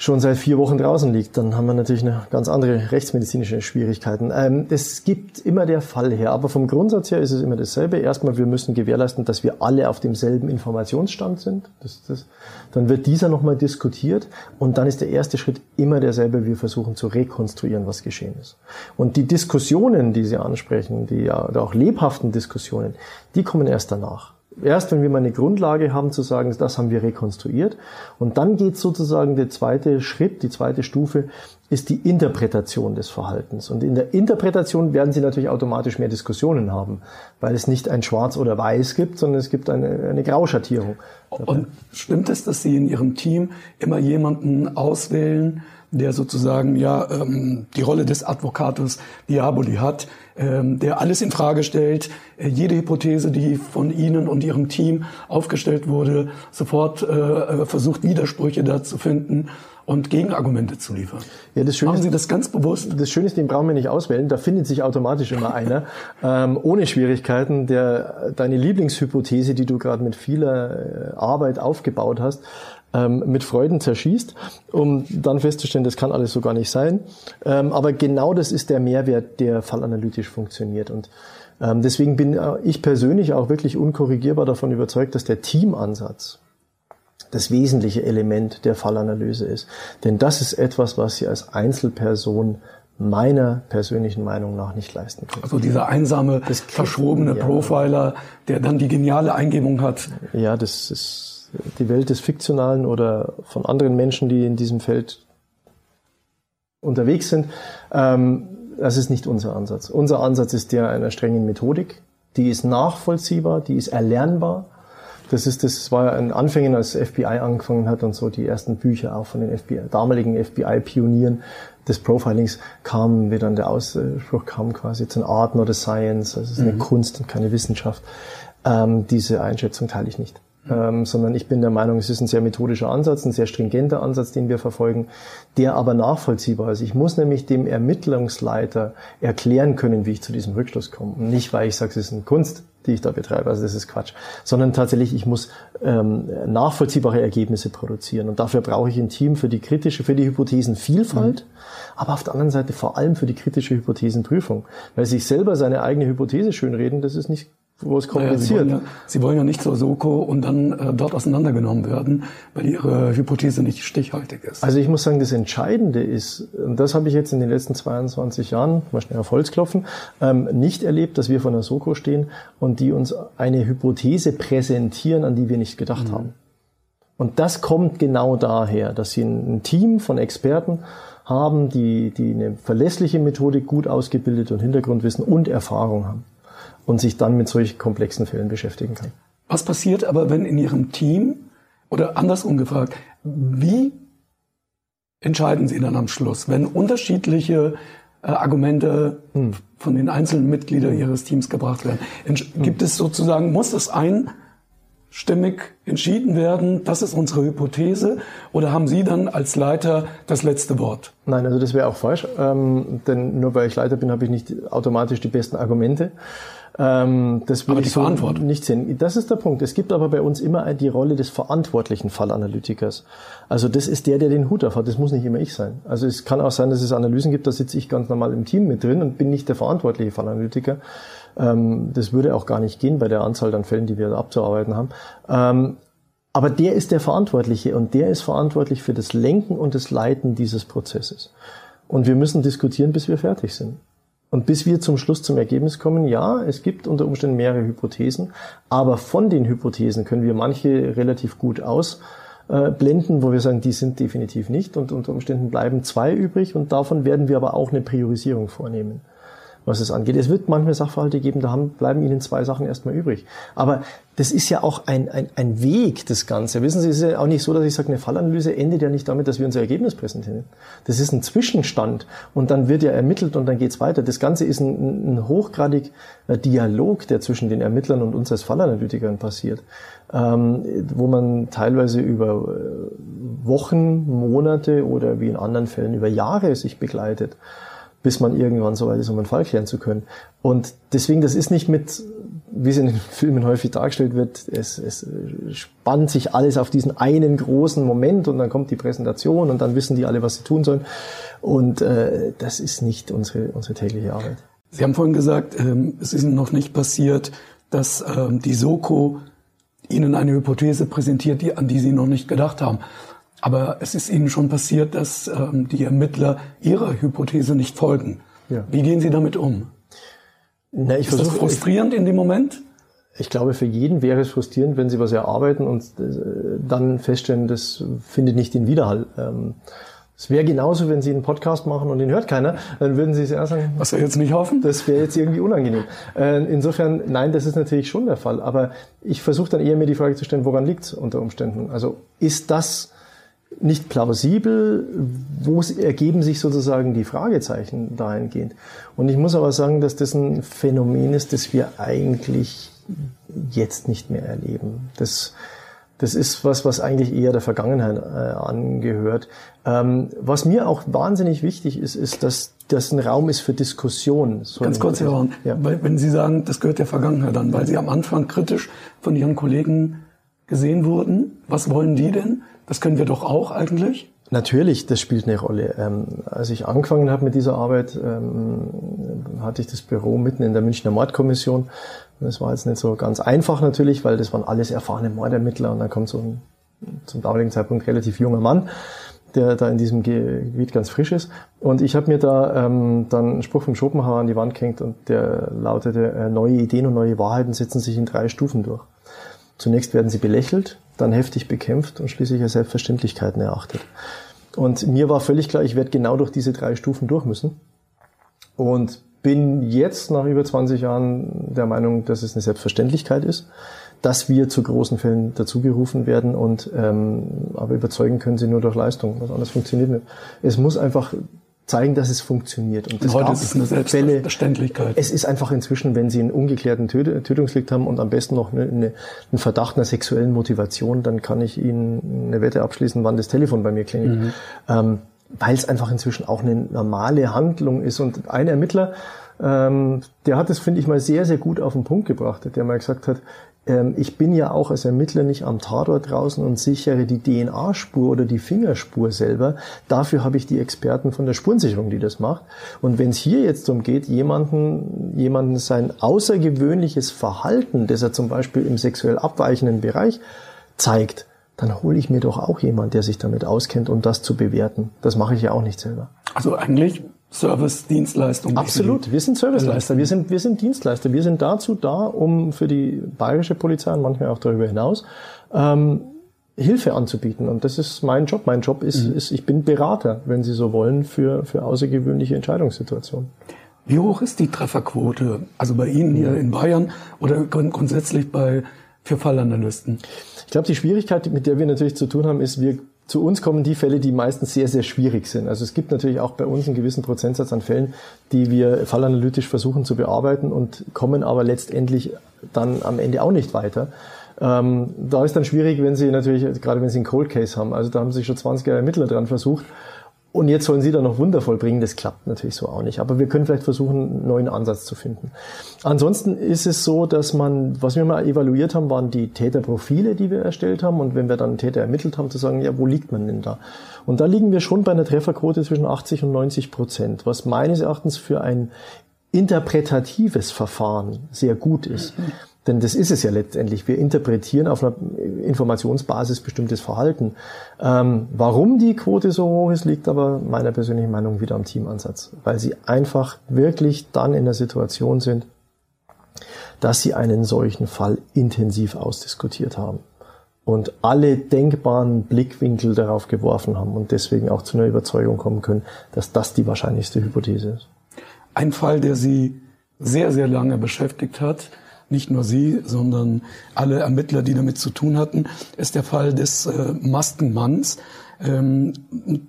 schon seit vier Wochen draußen liegt, dann haben wir natürlich eine ganz andere rechtsmedizinische Schwierigkeiten. Ähm, es gibt immer der Fall her, aber vom Grundsatz her ist es immer dasselbe. Erstmal, wir müssen gewährleisten, dass wir alle auf demselben Informationsstand sind. Das, das, dann wird dieser nochmal diskutiert und dann ist der erste Schritt immer derselbe. Wir versuchen zu rekonstruieren, was geschehen ist. Und die Diskussionen, die Sie ansprechen, die ja auch lebhaften Diskussionen, die kommen erst danach erst, wenn wir mal eine Grundlage haben, zu sagen, das haben wir rekonstruiert. Und dann geht sozusagen der zweite Schritt, die zweite Stufe, ist die Interpretation des Verhaltens. Und in der Interpretation werden Sie natürlich automatisch mehr Diskussionen haben, weil es nicht ein Schwarz oder Weiß gibt, sondern es gibt eine, eine Grauschattierung. Und stimmt es, dass Sie in Ihrem Team immer jemanden auswählen, der sozusagen ja ähm, die Rolle des Advocatus Diaboli hat, ähm, der alles in Frage stellt, äh, jede Hypothese, die von Ihnen und Ihrem Team aufgestellt wurde, sofort äh, äh versucht Widersprüche da zu finden und Gegenargumente zu liefern. Ja, das Schöne Machen Sie das ganz bewusst? Das Schöne ist, den brauchen wir nicht auswählen. Da findet sich automatisch immer einer, <laughs> ähm, ohne Schwierigkeiten, der deine Lieblingshypothese, die du gerade mit vieler äh, Arbeit aufgebaut hast, ähm, mit Freuden zerschießt, um dann festzustellen, das kann alles so gar nicht sein. Ähm, aber genau das ist der Mehrwert, der fallanalytisch funktioniert. Und ähm, deswegen bin äh, ich persönlich auch wirklich unkorrigierbar davon überzeugt, dass der Teamansatz das wesentliche Element der Fallanalyse ist. Denn das ist etwas, was Sie als Einzelperson meiner persönlichen Meinung nach nicht leisten können. Also dieser einsame, das verschrobene ja. Profiler, der dann die geniale Eingebung hat. Ja, das ist die Welt des Fiktionalen oder von anderen Menschen, die in diesem Feld unterwegs sind. Ähm, das ist nicht unser Ansatz. Unser Ansatz ist der einer strengen Methodik. Die ist nachvollziehbar, die ist erlernbar. Das ist, das war ja ein Anfängen, als FBI angefangen hat und so die ersten Bücher auch von den FBI, damaligen FBI-Pionieren des Profilings kamen, wie dann der Ausspruch kam quasi, it's an art, not a science, also es ist eine mhm. Kunst und keine Wissenschaft. Ähm, diese Einschätzung teile ich nicht ähm, sondern ich bin der Meinung, es ist ein sehr methodischer Ansatz, ein sehr stringenter Ansatz, den wir verfolgen, der aber nachvollziehbar ist. Ich muss nämlich dem Ermittlungsleiter erklären können, wie ich zu diesem Rückschluss komme. Und nicht, weil ich sage, es ist eine Kunst, die ich da betreibe, also das ist Quatsch, sondern tatsächlich, ich muss ähm, nachvollziehbare Ergebnisse produzieren. Und dafür brauche ich ein Team für die kritische, für die Hypothesenvielfalt, mhm. aber auf der anderen Seite vor allem für die kritische Hypothesenprüfung. Weil sich selber seine eigene Hypothese schönreden, das ist nicht wo es kompliziert. Naja, Sie, wollen ja, Sie wollen ja nicht zur Soko und dann äh, dort auseinandergenommen werden, weil Ihre Hypothese nicht stichhaltig ist. Also ich muss sagen, das Entscheidende ist, und das habe ich jetzt in den letzten 22 Jahren, mal schnell auf Holz klopfen, ähm, nicht erlebt, dass wir von der Soko stehen und die uns eine Hypothese präsentieren, an die wir nicht gedacht mhm. haben. Und das kommt genau daher, dass Sie ein Team von Experten haben, die, die eine verlässliche Methodik gut ausgebildet und Hintergrundwissen und Erfahrung haben und sich dann mit solch komplexen Fällen beschäftigen kann. Was passiert aber, wenn in Ihrem Team oder andersrum gefragt, wie entscheiden Sie dann am Schluss, wenn unterschiedliche äh, Argumente hm. von den einzelnen Mitgliedern Ihres Teams gebracht werden? Entsch hm. Gibt es sozusagen, muss das einstimmig entschieden werden, das ist unsere Hypothese, oder haben Sie dann als Leiter das letzte Wort? Nein, also das wäre auch falsch, ähm, denn nur weil ich Leiter bin, habe ich nicht automatisch die besten Argumente. Ähm, das würde aber die Verantwortung. nicht sehen. Das ist der Punkt. Es gibt aber bei uns immer die Rolle des verantwortlichen Fallanalytikers. Also das ist der, der den Hut auf hat. Das muss nicht immer ich sein. Also es kann auch sein, dass es Analysen gibt, da sitze ich ganz normal im Team mit drin und bin nicht der verantwortliche Fallanalytiker. Ähm, das würde auch gar nicht gehen bei der Anzahl an Fällen, die wir abzuarbeiten haben. Ähm, aber der ist der Verantwortliche und der ist verantwortlich für das Lenken und das Leiten dieses Prozesses. Und wir müssen diskutieren, bis wir fertig sind. Und bis wir zum Schluss zum Ergebnis kommen, ja, es gibt unter Umständen mehrere Hypothesen, aber von den Hypothesen können wir manche relativ gut ausblenden, wo wir sagen, die sind definitiv nicht und unter Umständen bleiben zwei übrig und davon werden wir aber auch eine Priorisierung vornehmen was es angeht. Es wird manchmal Sachverhalte geben, da haben, bleiben Ihnen zwei Sachen erstmal übrig. Aber das ist ja auch ein, ein, ein Weg, das Ganze. Wissen Sie, es ist ja auch nicht so, dass ich sage, eine Fallanalyse endet ja nicht damit, dass wir unser Ergebnis präsentieren. Das ist ein Zwischenstand und dann wird ja ermittelt und dann geht's weiter. Das Ganze ist ein, ein hochgradig äh, Dialog, der zwischen den Ermittlern und uns als Fallanalytikern passiert, ähm, wo man teilweise über äh, Wochen, Monate oder wie in anderen Fällen über Jahre sich begleitet bis man irgendwann so weit ist, um einen Fall klären zu können. Und deswegen, das ist nicht mit, wie es in den <laughs> Filmen häufig dargestellt wird, es, es spannt sich alles auf diesen einen großen Moment und dann kommt die Präsentation und dann wissen die alle, was sie tun sollen. Und äh, das ist nicht unsere, unsere tägliche Arbeit. Sie haben vorhin gesagt, ähm, es ist noch nicht passiert, dass ähm, die Soko Ihnen eine Hypothese präsentiert, die, an die Sie noch nicht gedacht haben. Aber es ist Ihnen schon passiert, dass ähm, die Ermittler Ihrer Hypothese nicht folgen. Ja. Wie gehen Sie damit um? Na, ich ist versuch, das frustrierend ich, in dem Moment? ich glaube, für jeden wäre es frustrierend, wenn sie was erarbeiten und äh, dann feststellen, das findet nicht den Widerhall. Ähm, es wäre genauso, wenn Sie einen Podcast machen und den hört keiner, dann würden Sie es ja sagen. Was wir jetzt nicht hoffen? Das wäre jetzt irgendwie unangenehm. Äh, insofern, nein, das ist natürlich schon der Fall. Aber ich versuche dann eher mir die Frage zu stellen, woran liegt es unter Umständen? Also ist das nicht plausibel? Wo ergeben sich sozusagen die Fragezeichen dahingehend? Und ich muss aber sagen, dass das ein Phänomen ist, das wir eigentlich jetzt nicht mehr erleben. Das das ist was, was eigentlich eher der Vergangenheit äh, angehört. Ähm, was mir auch wahnsinnig wichtig ist, ist, dass das ein Raum ist für Diskussion. So Ganz kurz, Herr Horn, ja. wenn Sie sagen, das gehört der Vergangenheit an, weil Sie am Anfang kritisch von Ihren Kollegen gesehen wurden. Was wollen die denn? Das können wir doch auch eigentlich. Natürlich, das spielt eine Rolle. Ähm, als ich angefangen habe mit dieser Arbeit, ähm, hatte ich das Büro mitten in der Münchner Mordkommission das war jetzt nicht so ganz einfach natürlich, weil das waren alles erfahrene Mordermittler und dann kommt so ein zum damaligen Zeitpunkt relativ junger Mann, der da in diesem Gebiet ganz frisch ist. Und ich habe mir da ähm, dann einen Spruch von Schopenhauer an die Wand gehängt und der lautete, äh, neue Ideen und neue Wahrheiten setzen sich in drei Stufen durch. Zunächst werden sie belächelt, dann heftig bekämpft und schließlich als Selbstverständlichkeiten erachtet. Und mir war völlig klar, ich werde genau durch diese drei Stufen durch müssen. Und bin jetzt nach über 20 Jahren der Meinung, dass es eine Selbstverständlichkeit ist, dass wir zu großen Fällen dazugerufen werden und ähm, aber überzeugen können sie nur durch Leistung. Was anderes funktioniert nicht. Es muss einfach zeigen, dass es funktioniert. Und, das heute ist es eine Selbstverständlichkeit. Es ist einfach inzwischen, wenn Sie einen ungeklärten Tötungsdelikt haben und am besten noch eine, eine, einen Verdacht einer sexuellen Motivation, dann kann ich Ihnen eine Wette abschließen, wann das Telefon bei mir klingelt. Mhm. Ähm, weil es einfach inzwischen auch eine normale Handlung ist. Und ein Ermittler, ähm, der hat es, finde ich mal, sehr, sehr gut auf den Punkt gebracht, der mal gesagt hat, ich bin ja auch als Ermittler nicht am Tatort draußen und sichere die DNA-Spur oder die Fingerspur selber. Dafür habe ich die Experten von der Spurensicherung, die das macht. Und wenn es hier jetzt darum geht, jemanden, jemanden sein außergewöhnliches Verhalten, das er zum Beispiel im sexuell abweichenden Bereich zeigt, dann hole ich mir doch auch jemand, der sich damit auskennt, um das zu bewerten. Das mache ich ja auch nicht selber. Also eigentlich Service-Dienstleistung. Absolut, wir sind Serviceleister, wir sind, wir sind Dienstleister. Wir sind dazu da, um für die bayerische Polizei und manchmal auch darüber hinaus ähm, Hilfe anzubieten. Und das ist mein Job. Mein Job ist, mhm. ist ich bin Berater, wenn Sie so wollen, für, für außergewöhnliche Entscheidungssituationen. Wie hoch ist die Trefferquote? Also bei Ihnen hier in Bayern oder grundsätzlich bei für Fallanalysten? Ich glaube, die Schwierigkeit, mit der wir natürlich zu tun haben, ist, wir zu uns kommen die Fälle, die meistens sehr, sehr schwierig sind. Also es gibt natürlich auch bei uns einen gewissen Prozentsatz an Fällen, die wir fallanalytisch versuchen zu bearbeiten und kommen aber letztendlich dann am Ende auch nicht weiter. Ähm, da ist dann schwierig, wenn Sie natürlich, gerade wenn Sie einen Cold Case haben, also da haben sich schon 20 Jahre Ermittler dran versucht und jetzt sollen sie da noch wundervoll bringen, das klappt natürlich so auch nicht. Aber wir können vielleicht versuchen, einen neuen Ansatz zu finden. Ansonsten ist es so, dass man, was wir mal evaluiert haben, waren die Täterprofile, die wir erstellt haben. Und wenn wir dann Täter ermittelt haben, zu sagen, ja, wo liegt man denn da? Und da liegen wir schon bei einer Trefferquote zwischen 80 und 90 Prozent, was meines Erachtens für ein interpretatives Verfahren sehr gut ist. Denn das ist es ja letztendlich. Wir interpretieren auf einer Informationsbasis bestimmtes Verhalten. Ähm, warum die Quote so hoch ist, liegt aber meiner persönlichen Meinung wieder am Teamansatz. Weil sie einfach wirklich dann in der Situation sind, dass sie einen solchen Fall intensiv ausdiskutiert haben und alle denkbaren Blickwinkel darauf geworfen haben und deswegen auch zu einer Überzeugung kommen können, dass das die wahrscheinlichste Hypothese ist. Ein Fall, der Sie sehr, sehr lange beschäftigt hat, nicht nur Sie, sondern alle Ermittler, die damit zu tun hatten, ist der Fall des äh, Maskenmanns. Ähm,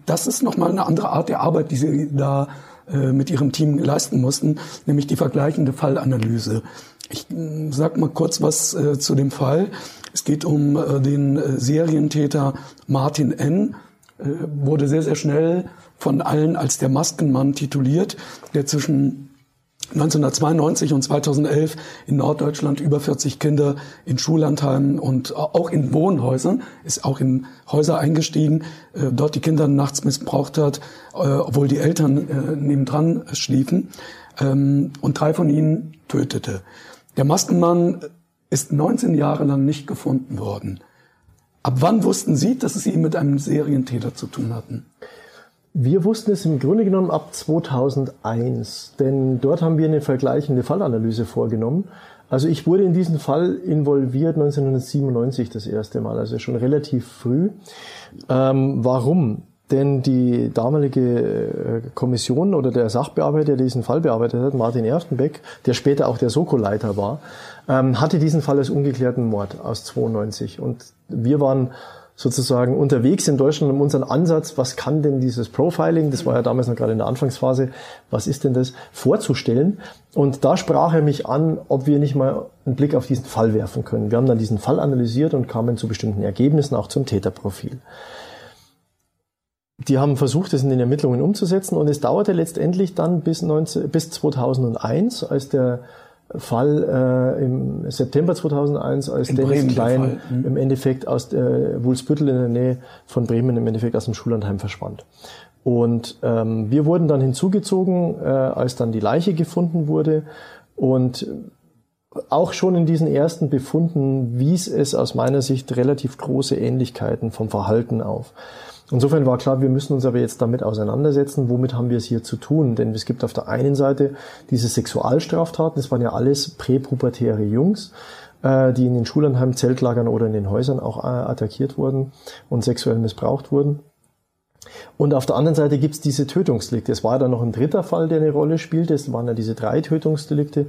das ist nochmal eine andere Art der Arbeit, die Sie da äh, mit Ihrem Team leisten mussten, nämlich die vergleichende Fallanalyse. Ich äh, sag mal kurz was äh, zu dem Fall. Es geht um äh, den äh, Serientäter Martin N., äh, wurde sehr, sehr schnell von allen als der Maskenmann tituliert, der zwischen 1992 und 2011 in Norddeutschland über 40 Kinder in Schullandheimen und auch in Wohnhäusern, ist auch in Häuser eingestiegen, äh, dort die Kinder nachts missbraucht hat, äh, obwohl die Eltern äh, nebendran schliefen ähm, und drei von ihnen tötete. Der Maskenmann ist 19 Jahre lang nicht gefunden worden. Ab wann wussten Sie, dass Sie mit einem Serientäter zu tun hatten? Wir wussten es im Grunde genommen ab 2001, denn dort haben wir eine vergleichende Fallanalyse vorgenommen. Also ich wurde in diesen Fall involviert 1997 das erste Mal, also schon relativ früh. Ähm, warum? Denn die damalige äh, Kommission oder der Sachbearbeiter, der diesen Fall bearbeitet hat, Martin Erftenbeck, der später auch der Soko-Leiter war, ähm, hatte diesen Fall als ungeklärten Mord aus 92. Und wir waren sozusagen unterwegs in Deutschland um unseren Ansatz, was kann denn dieses Profiling, das war ja damals noch gerade in der Anfangsphase, was ist denn das, vorzustellen. Und da sprach er mich an, ob wir nicht mal einen Blick auf diesen Fall werfen können. Wir haben dann diesen Fall analysiert und kamen zu bestimmten Ergebnissen, auch zum Täterprofil. Die haben versucht, das in den Ermittlungen umzusetzen und es dauerte letztendlich dann bis, 19, bis 2001, als der Fall äh, im September 2001, als in Dennis Bremen Klein mhm. im Endeffekt aus äh, Wulsbüttel in der Nähe von Bremen im Endeffekt aus dem Schullandheim verschwand. Und ähm, wir wurden dann hinzugezogen, äh, als dann die Leiche gefunden wurde. Und auch schon in diesen ersten Befunden wies es aus meiner Sicht relativ große Ähnlichkeiten vom Verhalten auf. Insofern war klar, wir müssen uns aber jetzt damit auseinandersetzen, womit haben wir es hier zu tun? Denn es gibt auf der einen Seite diese Sexualstraftaten, das waren ja alles präpubertäre Jungs, äh, die in den Schulanheimen, Zeltlagern oder in den Häusern auch äh, attackiert wurden und sexuell missbraucht wurden. Und auf der anderen Seite gibt es diese Tötungsdelikte. Es war dann noch ein dritter Fall, der eine Rolle spielte. Es waren ja diese drei Tötungsdelikte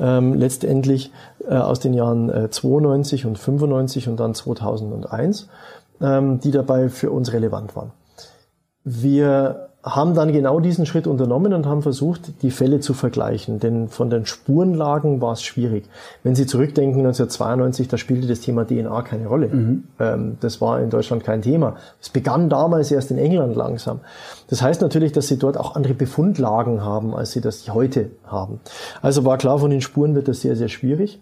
ähm, letztendlich äh, aus den Jahren äh, 92 und 95 und dann 2001 ähm, die dabei für uns relevant waren. Wir haben dann genau diesen Schritt unternommen und haben versucht, die Fälle zu vergleichen. Denn von den Spurenlagen war es schwierig. Wenn Sie zurückdenken, 1992, da spielte das Thema DNA keine Rolle. Mhm. Ähm, das war in Deutschland kein Thema. Es begann damals erst in England langsam. Das heißt natürlich, dass Sie dort auch andere Befundlagen haben, als Sie das heute haben. Also war klar, von den Spuren wird das sehr, sehr schwierig.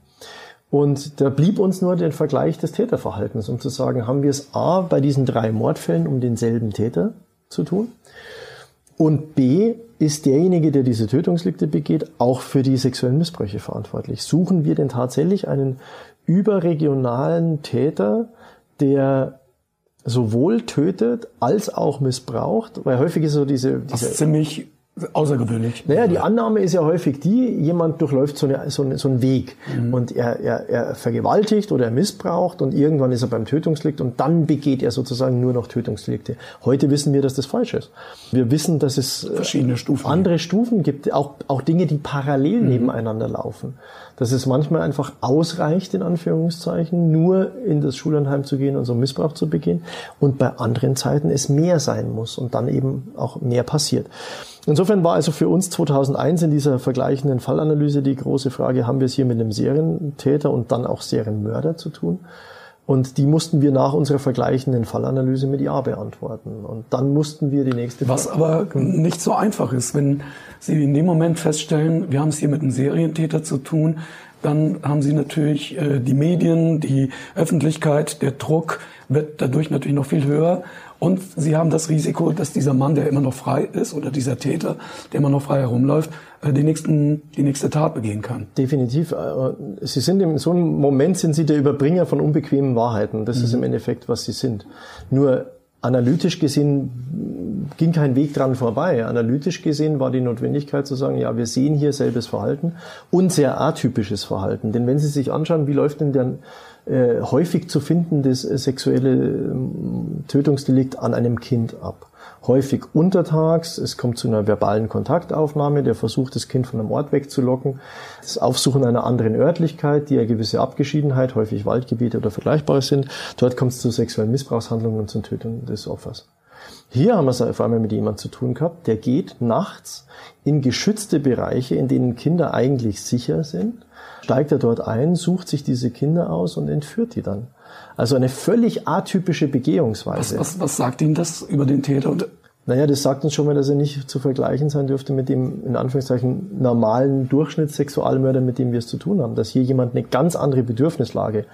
Und da blieb uns nur der Vergleich des Täterverhaltens, um zu sagen, haben wir es A bei diesen drei Mordfällen um denselben Täter zu tun? Und B, ist derjenige, der diese Tötungsdelikte begeht, auch für die sexuellen Missbräuche verantwortlich? Suchen wir denn tatsächlich einen überregionalen Täter, der sowohl tötet als auch missbraucht? Weil häufig ist so diese... diese ist ziemlich außergewöhnlich. Naja, die Annahme ist ja häufig die, jemand durchläuft so, eine, so, eine, so einen Weg mhm. und er, er, er vergewaltigt oder er missbraucht und irgendwann ist er beim Tötungsdelikt und dann begeht er sozusagen nur noch Tötungsdelikte. Heute wissen wir, dass das falsch ist. Wir wissen, dass es äh, verschiedene Stufen andere Stufen gibt, auch, auch Dinge, die parallel mhm. nebeneinander laufen. Dass es manchmal einfach ausreicht, in Anführungszeichen, nur in das Schulanheim zu gehen und so Missbrauch zu begehen und bei anderen Zeiten es mehr sein muss und dann eben auch mehr passiert. Insofern war also für uns 2001 in dieser vergleichenden Fallanalyse die große Frage, haben wir es hier mit einem Serientäter und dann auch Serienmörder zu tun? Und die mussten wir nach unserer vergleichenden Fallanalyse mit Ja beantworten. Und dann mussten wir die nächste Was Frage aber nicht so einfach ist, wenn Sie in dem Moment feststellen, wir haben es hier mit einem Serientäter zu tun, dann haben Sie natürlich äh, die Medien, die Öffentlichkeit, der Druck wird dadurch natürlich noch viel höher. Und sie haben das Risiko, dass dieser Mann, der immer noch frei ist, oder dieser Täter, der immer noch frei herumläuft, äh, die, nächsten, die nächste Tat begehen kann. Definitiv. Äh, sie sind in so einem Moment sind Sie der Überbringer von unbequemen Wahrheiten. Das mhm. ist im Endeffekt, was Sie sind. Nur analytisch gesehen ging kein Weg dran vorbei. Analytisch gesehen war die Notwendigkeit zu sagen, ja, wir sehen hier selbes Verhalten und sehr atypisches Verhalten. Denn wenn Sie sich anschauen, wie läuft denn der äh, häufig zu finden das sexuelle ähm, Tötungsdelikt an einem Kind ab. Häufig untertags, es kommt zu einer verbalen Kontaktaufnahme, der versucht, das Kind von einem Ort wegzulocken. Das Aufsuchen einer anderen Örtlichkeit, die eine gewisse Abgeschiedenheit, häufig Waldgebiete oder Vergleichbares sind. Dort kommt es zu sexuellen Missbrauchshandlungen und zur Tötung des Opfers. Hier haben wir es auf einmal mit jemandem zu tun gehabt, der geht nachts in geschützte Bereiche, in denen Kinder eigentlich sicher sind, steigt er dort ein, sucht sich diese Kinder aus und entführt die dann. Also eine völlig atypische Begehungsweise. Was, was, was sagt Ihnen das über den Täter? Und naja, das sagt uns schon mal, dass er nicht zu vergleichen sein dürfte mit dem, in Anführungszeichen, normalen Durchschnittssexualmörder, mit dem wir es zu tun haben. Dass hier jemand eine ganz andere Bedürfnislage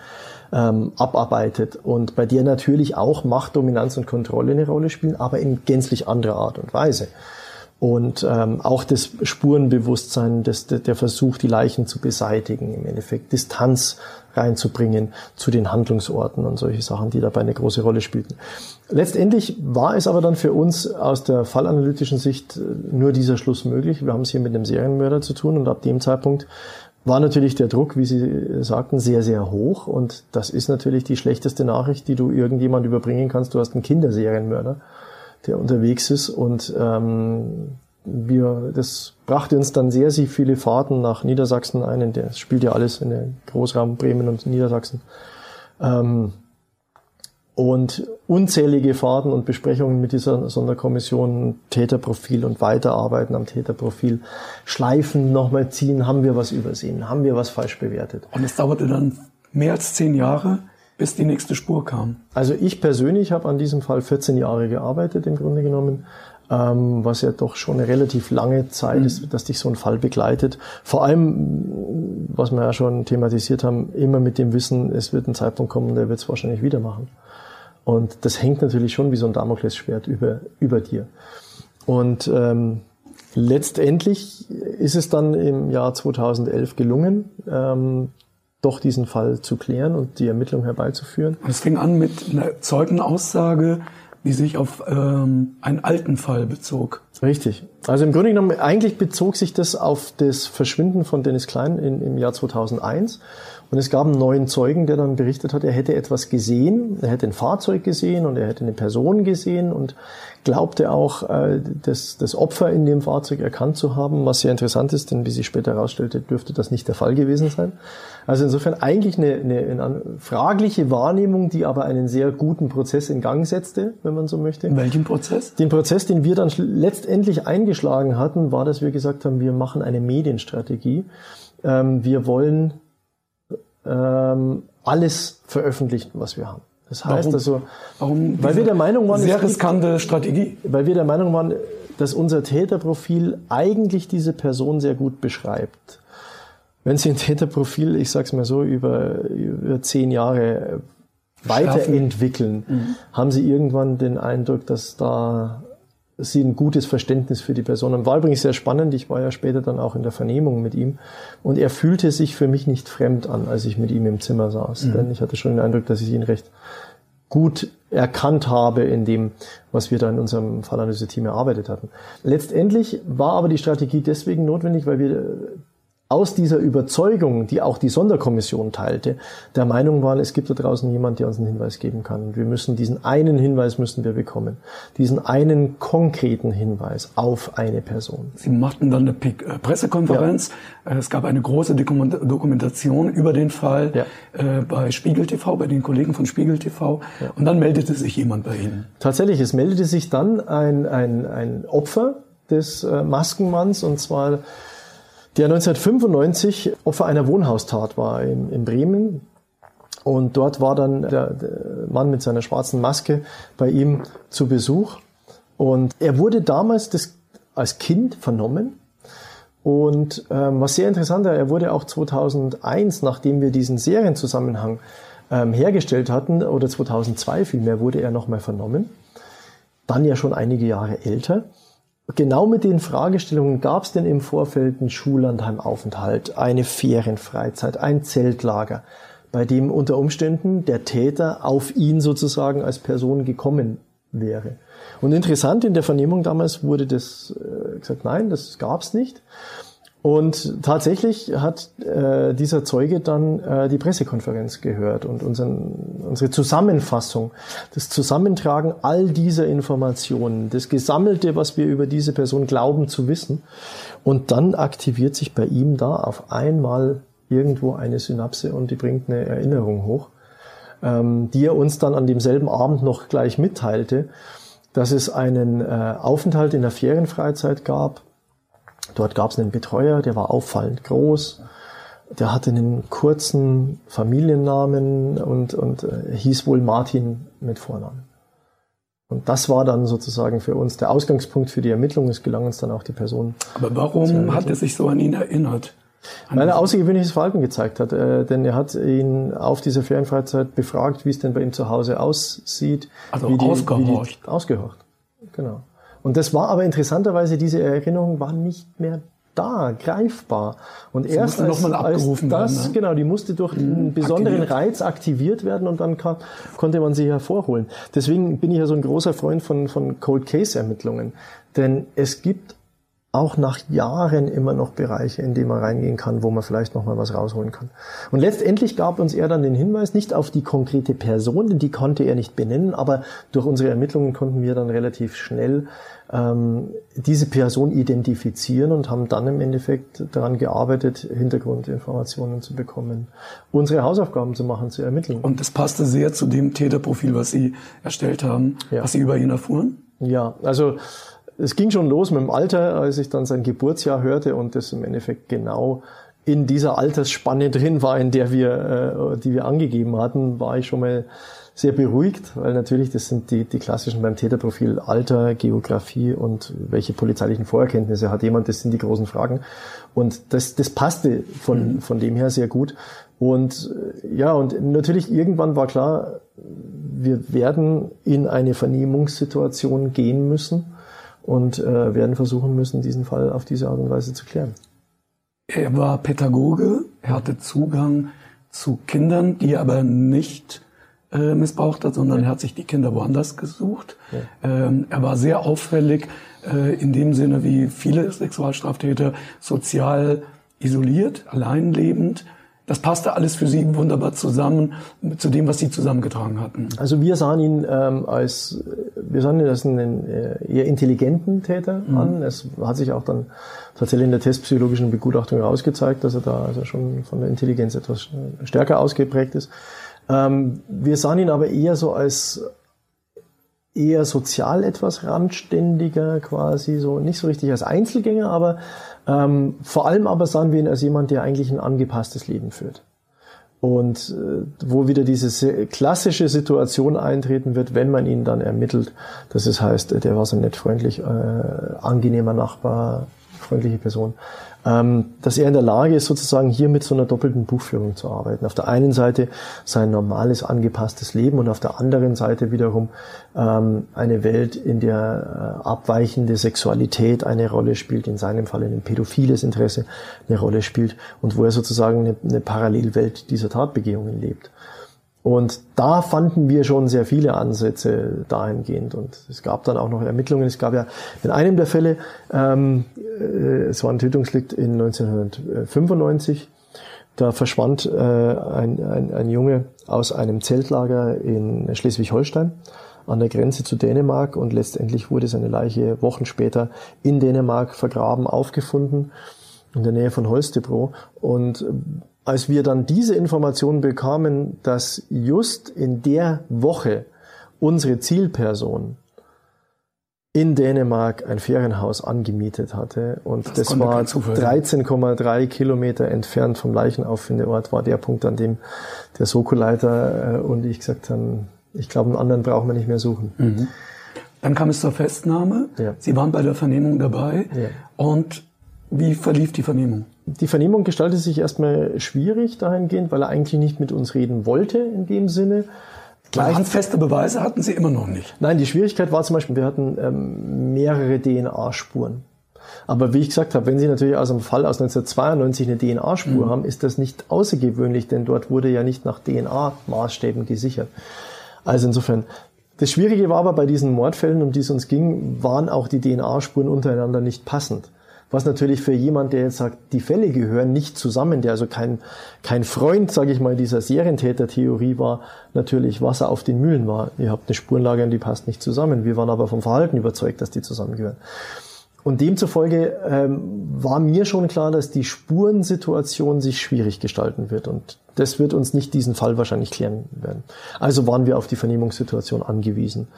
ähm, abarbeitet und bei der natürlich auch Macht, Dominanz und Kontrolle eine Rolle spielen, aber in gänzlich anderer Art und Weise. Und ähm, auch das Spurenbewusstsein, das, der Versuch, die Leichen zu beseitigen, im Endeffekt Distanz reinzubringen zu den Handlungsorten und solche Sachen, die dabei eine große Rolle spielten. Letztendlich war es aber dann für uns aus der fallanalytischen Sicht äh, nur dieser Schluss möglich. Wir haben es hier mit einem Serienmörder zu tun und ab dem Zeitpunkt war natürlich der Druck, wie Sie sagten, sehr, sehr hoch. Und das ist natürlich die schlechteste Nachricht, die du irgendjemand überbringen kannst. Du hast einen Kinderserienmörder der unterwegs ist. Und ähm, wir, das brachte uns dann sehr, sehr viele Fahrten nach Niedersachsen ein. Das spielt ja alles in der Großraum Bremen und Niedersachsen. Ähm, und unzählige Fahrten und Besprechungen mit dieser Sonderkommission, Täterprofil und Weiterarbeiten am Täterprofil, Schleifen nochmal ziehen, haben wir was übersehen, haben wir was falsch bewertet. Und es dauerte dann mehr als zehn Jahre, bis die nächste Spur kam? Also ich persönlich habe an diesem Fall 14 Jahre gearbeitet im Grunde genommen, ähm, was ja doch schon eine relativ lange Zeit mhm. ist, dass dich so ein Fall begleitet. Vor allem, was wir ja schon thematisiert haben, immer mit dem Wissen, es wird ein Zeitpunkt kommen, der wird es wahrscheinlich wieder machen. Und das hängt natürlich schon wie so ein Damoklesschwert über, über dir. Und ähm, letztendlich ist es dann im Jahr 2011 gelungen, ähm, doch diesen Fall zu klären und die Ermittlung herbeizuführen. Es fing an mit einer Zeugenaussage, die sich auf ähm, einen alten Fall bezog. Richtig. Also im Grunde genommen, eigentlich bezog sich das auf das Verschwinden von Dennis Klein in, im Jahr 2001. Und es gab einen neuen Zeugen, der dann berichtet hat, er hätte etwas gesehen, er hätte ein Fahrzeug gesehen und er hätte eine Person gesehen und glaubte auch, äh, das, das Opfer in dem Fahrzeug erkannt zu haben, was sehr interessant ist, denn wie sich später herausstellte, dürfte das nicht der Fall gewesen sein. Also insofern eigentlich eine, eine, eine fragliche Wahrnehmung, die aber einen sehr guten Prozess in Gang setzte, wenn man so möchte. Welchen Prozess? Den Prozess, den wir dann letztendlich eingeschlagen hatten, war, dass wir gesagt haben, wir machen eine Medienstrategie. Ähm, wir wollen ähm, alles veröffentlichen, was wir haben. Das heißt warum, also, warum weil wir der Meinung waren, sehr riskante Strategie, weil wir der Meinung waren, dass unser Täterprofil eigentlich diese Person sehr gut beschreibt. Wenn Sie ein Täterprofil, ich sag's mal so, über, über zehn Jahre weiterentwickeln, mhm. haben Sie irgendwann den Eindruck, dass da sie ein gutes Verständnis für die Person haben. War übrigens sehr spannend. Ich war ja später dann auch in der Vernehmung mit ihm. Und er fühlte sich für mich nicht fremd an, als ich mit ihm im Zimmer saß. Mhm. Denn ich hatte schon den Eindruck, dass ich ihn recht gut erkannt habe in dem, was wir da in unserem Fallanalyse-Team erarbeitet hatten. Letztendlich war aber die Strategie deswegen notwendig, weil wir aus dieser Überzeugung, die auch die Sonderkommission teilte, der Meinung waren, es gibt da draußen jemand, der uns einen Hinweis geben kann. Und wir müssen diesen einen Hinweis müssen wir bekommen. Diesen einen konkreten Hinweis auf eine Person. Sie machten dann eine äh, Pressekonferenz. Ja. Äh, es gab eine große Dokumentation über den Fall ja. Äh, bei Spiegel TV, bei den Kollegen von Spiegel TV. Ja. Und dann meldete sich jemand bei Ihnen. Tatsächlich, es meldete sich dann ein, ein, ein Opfer des Maskenmanns und zwar der 1995 Opfer einer Wohnhaustat war in, in Bremen. Und dort war dann der, der Mann mit seiner schwarzen Maske bei ihm zu Besuch. Und er wurde damals das, als Kind vernommen. Und ähm, was sehr interessant war, er wurde auch 2001, nachdem wir diesen Serienzusammenhang ähm, hergestellt hatten, oder 2002 vielmehr, wurde er nochmal vernommen. Dann ja schon einige Jahre älter genau mit den Fragestellungen gab es denn im Vorfeld einen Schullandheimaufenthalt, eine Ferienfreizeit, ein Zeltlager, bei dem unter Umständen der Täter auf ihn sozusagen als Person gekommen wäre. Und interessant, in der Vernehmung damals wurde das äh, gesagt, nein, das gab es nicht. Und tatsächlich hat äh, dieser Zeuge dann äh, die Pressekonferenz gehört und unseren, unsere Zusammenfassung, das Zusammentragen all dieser Informationen, das Gesammelte, was wir über diese Person glauben zu wissen. Und dann aktiviert sich bei ihm da auf einmal irgendwo eine Synapse und die bringt eine Erinnerung hoch, ähm, die er uns dann an demselben Abend noch gleich mitteilte, dass es einen äh, Aufenthalt in der Ferienfreizeit gab, Dort gab es einen Betreuer, der war auffallend groß. Der hatte einen kurzen Familiennamen und, und äh, hieß wohl Martin mit Vornamen. Und das war dann sozusagen für uns der Ausgangspunkt für die Ermittlung. Es gelang uns dann auch die Person. Aber warum hat er sich so an ihn erinnert? An Weil er außergewöhnliches Verhalten gezeigt hat. Äh, denn er hat ihn auf dieser Ferienfreizeit befragt, wie es denn bei ihm zu Hause aussieht. Also wie die, ausgehorcht. Wie die, ausgehorcht, genau. Und das war aber interessanterweise, diese Erinnerung war nicht mehr da, greifbar. Und Sie erst als, als das, werden, ne? genau, die musste durch mhm, einen besonderen aktiviert. Reiz aktiviert werden und dann kann, konnte man sie hervorholen. Deswegen bin ich ja so ein großer Freund von, von Cold Case Ermittlungen. Denn es gibt auch nach Jahren immer noch Bereiche, in die man reingehen kann, wo man vielleicht noch mal was rausholen kann. Und letztendlich gab uns er dann den Hinweis nicht auf die konkrete Person, denn die konnte er nicht benennen, aber durch unsere Ermittlungen konnten wir dann relativ schnell ähm, diese Person identifizieren und haben dann im Endeffekt daran gearbeitet, Hintergrundinformationen zu bekommen, unsere Hausaufgaben zu machen, zu ermitteln. Und das passte sehr zu dem Täterprofil, was Sie erstellt haben, ja. was Sie über ihn erfuhren? Ja, also es ging schon los mit dem Alter, als ich dann sein Geburtsjahr hörte und das im Endeffekt genau in dieser Altersspanne drin war, in der wir, äh, die wir angegeben hatten, war ich schon mal sehr beruhigt, weil natürlich das sind die, die klassischen beim Täterprofil Alter, Geografie und welche polizeilichen Vorerkenntnisse hat jemand, das sind die großen Fragen. Und das, das passte von, mhm. von dem her sehr gut. Und äh, ja, und natürlich irgendwann war klar, wir werden in eine Vernehmungssituation gehen müssen und äh, werden versuchen müssen, diesen Fall auf diese Art und Weise zu klären. Er war Pädagoge, er hatte Zugang zu Kindern, die er aber nicht äh, missbraucht hat, sondern er hat sich die Kinder woanders gesucht. Ja. Ähm, er war sehr auffällig äh, in dem Sinne, wie viele Sexualstraftäter sozial isoliert, alleinlebend das passte alles für Sie wunderbar zusammen zu dem, was Sie zusammengetragen hatten. Also wir sahen ihn ähm, als, wir sahen ihn als einen äh, eher intelligenten Täter mhm. an. Es hat sich auch dann tatsächlich in der testpsychologischen Begutachtung herausgezeigt, dass er da also schon von der Intelligenz etwas stärker ausgeprägt ist. Ähm, wir sahen ihn aber eher so als eher sozial etwas randständiger quasi, so nicht so richtig als Einzelgänger, aber ähm, vor allem aber sahen wir ihn als jemand, der eigentlich ein angepasstes Leben führt. Und äh, wo wieder diese klassische Situation eintreten wird, wenn man ihn dann ermittelt, dass es heißt, der war so nett, freundlich, äh, angenehmer Nachbar, freundliche Person dass er in der Lage ist, sozusagen hier mit so einer doppelten Buchführung zu arbeiten. Auf der einen Seite sein normales, angepasstes Leben und auf der anderen Seite wiederum ähm, eine Welt, in der äh, abweichende Sexualität eine Rolle spielt, in seinem Fall ein pädophiles Interesse eine Rolle spielt und wo er sozusagen eine Parallelwelt dieser Tatbegehungen lebt. Und da fanden wir schon sehr viele Ansätze dahingehend. Und es gab dann auch noch Ermittlungen. Es gab ja in einem der Fälle, ähm, äh, es war ein Tötungslikt in 1995, da verschwand äh, ein, ein, ein Junge aus einem Zeltlager in Schleswig-Holstein an der Grenze zu Dänemark und letztendlich wurde seine Leiche Wochen später in Dänemark vergraben, aufgefunden in der Nähe von Holstebro. Und als wir dann diese Information bekamen, dass just in der Woche unsere Zielperson in Dänemark ein Ferienhaus angemietet hatte und das, das war 13,3 Kilometer entfernt vom Leichenauffindeort, war der Punkt, an dem der Soko-Leiter äh, und ich gesagt haben, ich glaube, einen anderen brauchen wir nicht mehr suchen. Mhm. Dann kam es zur Festnahme. Ja. Sie waren bei der Vernehmung dabei. Ja. Und wie verlief die Vernehmung? Die Vernehmung gestaltet sich erstmal schwierig dahingehend, weil er eigentlich nicht mit uns reden wollte in dem Sinne. Gleich handfeste Beweise hatten Sie immer noch nicht. Nein, die Schwierigkeit war zum Beispiel, wir hatten ähm, mehrere DNA-Spuren. Aber wie ich gesagt habe, wenn Sie natürlich aus einem Fall aus 1992 eine DNA-Spur mhm. haben, ist das nicht außergewöhnlich, denn dort wurde ja nicht nach DNA-Maßstäben gesichert. Also insofern, das Schwierige war aber bei diesen Mordfällen, um die es uns ging, waren auch die DNA-Spuren untereinander nicht passend. Was natürlich für jemand, der jetzt sagt, die Fälle gehören nicht zusammen, der also kein, kein Freund, sage ich mal, dieser Serientäter-Theorie war, natürlich Wasser auf den Mühlen war. Ihr habt eine Spurenlage und die passt nicht zusammen. Wir waren aber vom Verhalten überzeugt, dass die zusammengehören. Und demzufolge ähm, war mir schon klar, dass die Spurensituation sich schwierig gestalten wird. Und das wird uns nicht diesen Fall wahrscheinlich klären werden. Also waren wir auf die Vernehmungssituation angewiesen.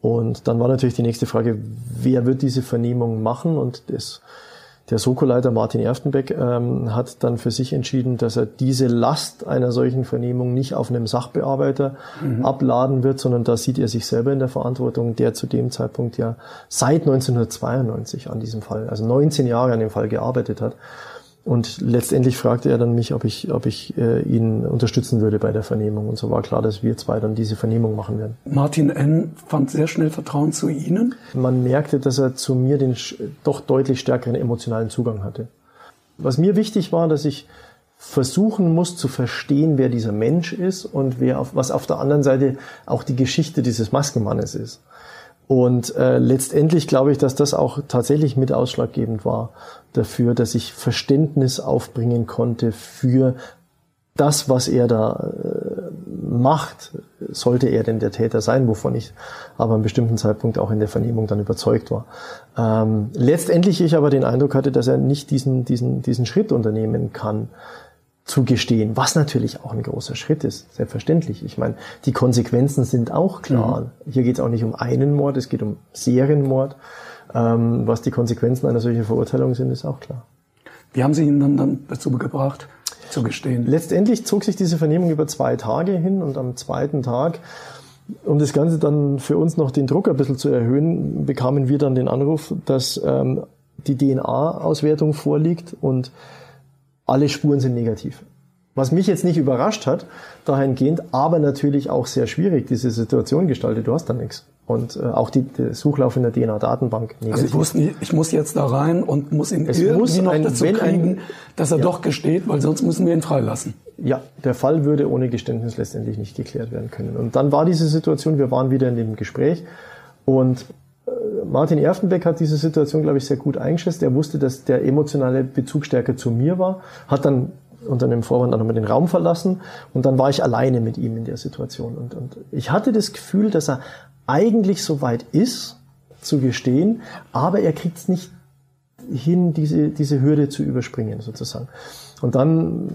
Und dann war natürlich die nächste Frage, wer wird diese Vernehmung machen? Und das der Soko-Leiter Martin Erftenbeck ähm, hat dann für sich entschieden, dass er diese Last einer solchen Vernehmung nicht auf einem Sachbearbeiter mhm. abladen wird, sondern da sieht er sich selber in der Verantwortung, der zu dem Zeitpunkt ja seit 1992 an diesem Fall, also 19 Jahre an dem Fall gearbeitet hat. Und letztendlich fragte er dann mich, ob ich, ob ich äh, ihn unterstützen würde bei der Vernehmung. Und so war klar, dass wir zwei dann diese Vernehmung machen werden. Martin N. fand sehr schnell Vertrauen zu Ihnen. Man merkte, dass er zu mir den doch deutlich stärkeren emotionalen Zugang hatte. Was mir wichtig war, dass ich versuchen muss zu verstehen, wer dieser Mensch ist und wer auf, was auf der anderen Seite auch die Geschichte dieses Maskenmannes ist. Und äh, letztendlich glaube ich, dass das auch tatsächlich mit ausschlaggebend war dafür, dass ich Verständnis aufbringen konnte für das, was er da äh, macht, sollte er denn der Täter sein, wovon ich aber einem bestimmten Zeitpunkt auch in der Vernehmung dann überzeugt war. Ähm, letztendlich ich aber den Eindruck hatte, dass er nicht diesen, diesen, diesen Schritt unternehmen kann, zu gestehen, was natürlich auch ein großer Schritt ist, selbstverständlich. Ich meine, die Konsequenzen sind auch klar. Mhm. Hier geht es auch nicht um einen Mord, es geht um Serienmord. Ähm, was die Konsequenzen einer solchen Verurteilung sind, ist auch klar. Wie haben Sie ihn dann, dann dazu gebracht, zu gestehen? Letztendlich zog sich diese Vernehmung über zwei Tage hin und am zweiten Tag um das Ganze dann für uns noch den Druck ein bisschen zu erhöhen, bekamen wir dann den Anruf, dass ähm, die DNA-Auswertung vorliegt und alle Spuren sind negativ. Was mich jetzt nicht überrascht hat, dahingehend, aber natürlich auch sehr schwierig diese Situation gestaltet. Du hast da nichts. Und äh, auch die, der Suchlauf in der DNA-Datenbank negativ. Also ich, wusste, ich muss jetzt da rein und muss ihn es irgendwie muss noch ein, dazu kriegen, ein, dass er ja. doch gesteht, weil sonst müssen wir ihn freilassen. Ja, der Fall würde ohne Geständnis letztendlich nicht geklärt werden können. Und dann war diese Situation, wir waren wieder in dem Gespräch und Martin Erfenbeck hat diese Situation, glaube ich, sehr gut eingeschätzt. Er wusste, dass der emotionale Bezug stärker zu mir war, hat dann unter dem Vorwand auch nochmal den Raum verlassen und dann war ich alleine mit ihm in der Situation. Und, und ich hatte das Gefühl, dass er eigentlich so weit ist, zu gestehen, aber er kriegt es nicht hin, diese, diese Hürde zu überspringen, sozusagen. Und dann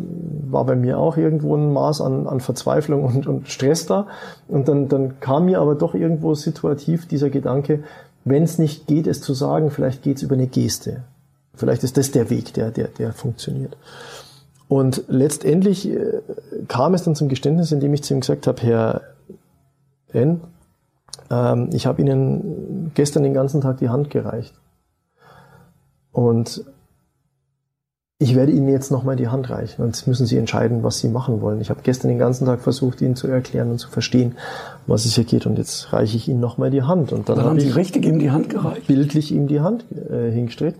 war bei mir auch irgendwo ein Maß an, an Verzweiflung und, und Stress da. Und dann, dann kam mir aber doch irgendwo situativ dieser Gedanke, wenn es nicht geht, es zu sagen, vielleicht geht es über eine Geste. Vielleicht ist das der Weg, der, der, der funktioniert. Und letztendlich äh, kam es dann zum Geständnis, indem ich zu ihm gesagt habe, Herr N., ähm, ich habe Ihnen gestern den ganzen Tag die Hand gereicht. Und ich werde Ihnen jetzt nochmal die Hand reichen und jetzt müssen Sie entscheiden, was Sie machen wollen. Ich habe gestern den ganzen Tag versucht, Ihnen zu erklären und zu verstehen, was es hier geht und jetzt reiche ich Ihnen nochmal die Hand. Und dann, dann haben Sie richtig ihm die Hand gereicht? Bildlich ihm die Hand äh, hingestreckt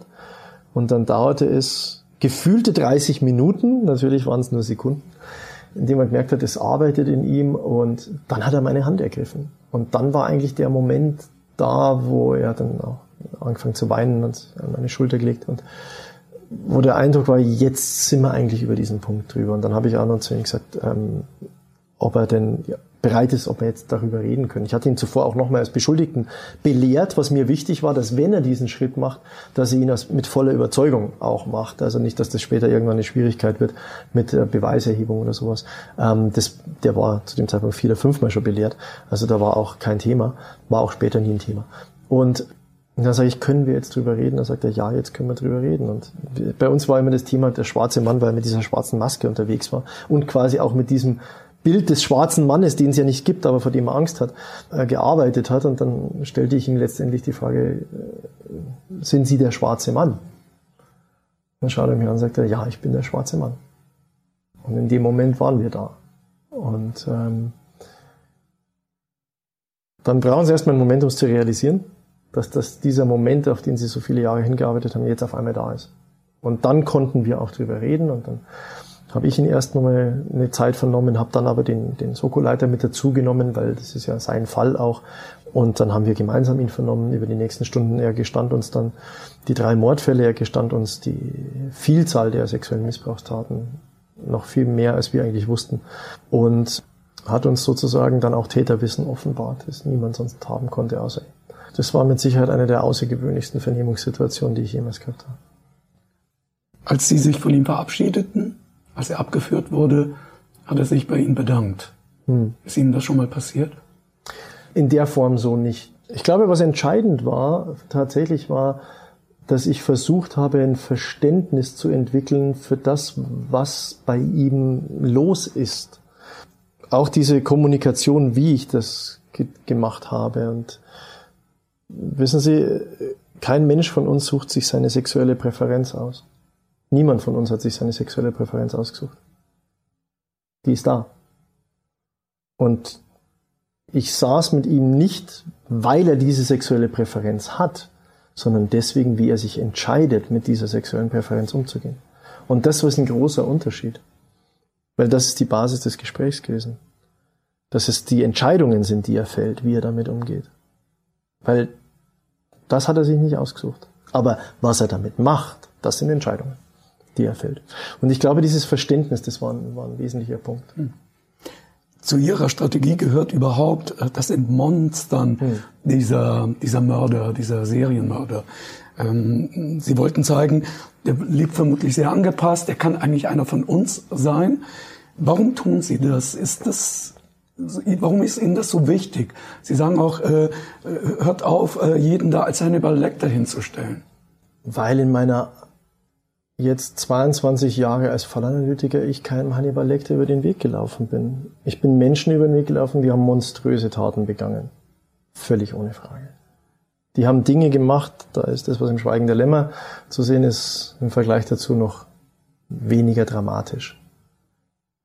und dann dauerte es gefühlte 30 Minuten, natürlich waren es nur Sekunden, indem man gemerkt hat, es arbeitet in ihm und dann hat er meine Hand ergriffen. Und dann war eigentlich der Moment da, wo er dann auch angefangen zu weinen und an meine Schulter gelegt und wo der Eindruck war, jetzt sind wir eigentlich über diesen Punkt drüber. Und dann habe ich Arnold zu ihm gesagt, ähm, ob er denn ja, bereit ist, ob wir jetzt darüber reden können. Ich hatte ihn zuvor auch nochmal als Beschuldigten belehrt, was mir wichtig war, dass wenn er diesen Schritt macht, dass er ihn mit voller Überzeugung auch macht. Also nicht, dass das später irgendwann eine Schwierigkeit wird mit äh, Beweiserhebung oder sowas. Ähm, das, der war zu dem Zeitpunkt vier oder fünfmal schon belehrt. Also da war auch kein Thema, war auch später nie ein Thema. Und und dann sage ich, können wir jetzt drüber reden? Dann sagt er, ja, jetzt können wir drüber reden. Und bei uns war immer das Thema der schwarze Mann, weil er mit dieser schwarzen Maske unterwegs war und quasi auch mit diesem Bild des schwarzen Mannes, den es ja nicht gibt, aber vor dem er Angst hat, äh, gearbeitet hat. Und dann stellte ich ihm letztendlich die Frage, äh, sind Sie der schwarze Mann? Dann schaut er mir an und sagt er, ja, ich bin der schwarze Mann. Und in dem Moment waren wir da. Und ähm, dann brauchen Sie erstmal einen Moment, um es zu realisieren dass das, dieser Moment, auf den sie so viele Jahre hingearbeitet haben, jetzt auf einmal da ist. Und dann konnten wir auch drüber reden und dann habe ich ihn erst nochmal eine Zeit vernommen, habe dann aber den, den Soko-Leiter mit dazugenommen, weil das ist ja sein Fall auch. Und dann haben wir gemeinsam ihn vernommen über die nächsten Stunden. Er gestand uns dann die drei Mordfälle, er gestand uns die Vielzahl der sexuellen Missbrauchstaten, noch viel mehr, als wir eigentlich wussten. Und hat uns sozusagen dann auch Täterwissen offenbart, das niemand sonst haben konnte außer ihm. Das war mit Sicherheit eine der außergewöhnlichsten Vernehmungssituationen, die ich jemals gehabt habe. Als Sie sich von ihm verabschiedeten, als er abgeführt wurde, hat er sich bei Ihnen bedankt. Hm. Ist Ihnen das schon mal passiert? In der Form so nicht. Ich glaube, was entscheidend war, tatsächlich war, dass ich versucht habe, ein Verständnis zu entwickeln für das, was bei ihm los ist. Auch diese Kommunikation, wie ich das ge gemacht habe und Wissen Sie, kein Mensch von uns sucht sich seine sexuelle Präferenz aus. Niemand von uns hat sich seine sexuelle Präferenz ausgesucht. Die ist da. Und ich saß mit ihm nicht, weil er diese sexuelle Präferenz hat, sondern deswegen, wie er sich entscheidet, mit dieser sexuellen Präferenz umzugehen. Und das ist ein großer Unterschied. Weil das ist die Basis des Gesprächs gewesen. Dass es die Entscheidungen sind, die er fällt, wie er damit umgeht. Weil das hat er sich nicht ausgesucht. Aber was er damit macht, das sind Entscheidungen, die er fällt. Und ich glaube, dieses Verständnis, das war ein, war ein wesentlicher Punkt. Hm. Zu Ihrer Strategie gehört überhaupt äh, das Entmonstern hm. dieser, dieser Mörder, dieser Serienmörder. Ähm, Sie wollten zeigen, der lebt vermutlich sehr angepasst, er kann eigentlich einer von uns sein. Warum tun Sie das? Ist das Warum ist Ihnen das so wichtig? Sie sagen auch, äh, hört auf, äh, jeden da als Hannibal Lecter hinzustellen. Weil in meiner jetzt 22 Jahre als Fallanalytiker ich keinem Hannibal Lecter über den Weg gelaufen bin. Ich bin Menschen über den Weg gelaufen, die haben monströse Taten begangen. Völlig ohne Frage. Die haben Dinge gemacht, da ist das, was im Schweigen der Lämmer zu sehen ist, im Vergleich dazu noch weniger dramatisch.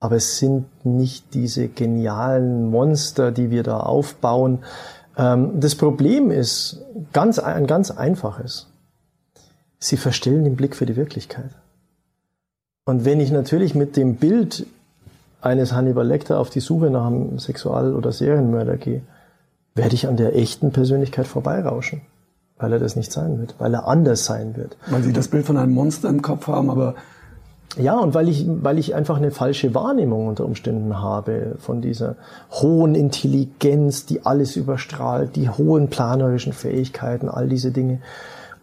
Aber es sind nicht diese genialen Monster, die wir da aufbauen. Ähm, das Problem ist ganz, ein ganz einfaches. Sie verstellen den Blick für die Wirklichkeit. Und wenn ich natürlich mit dem Bild eines Hannibal Lecter auf die Suche nach einem Sexual- oder Serienmörder gehe, werde ich an der echten Persönlichkeit vorbeirauschen. Weil er das nicht sein wird, weil er anders sein wird. Weil Sie das Bild von einem Monster im Kopf haben, aber ja, und weil ich, weil ich einfach eine falsche Wahrnehmung unter Umständen habe von dieser hohen Intelligenz, die alles überstrahlt, die hohen planerischen Fähigkeiten, all diese Dinge.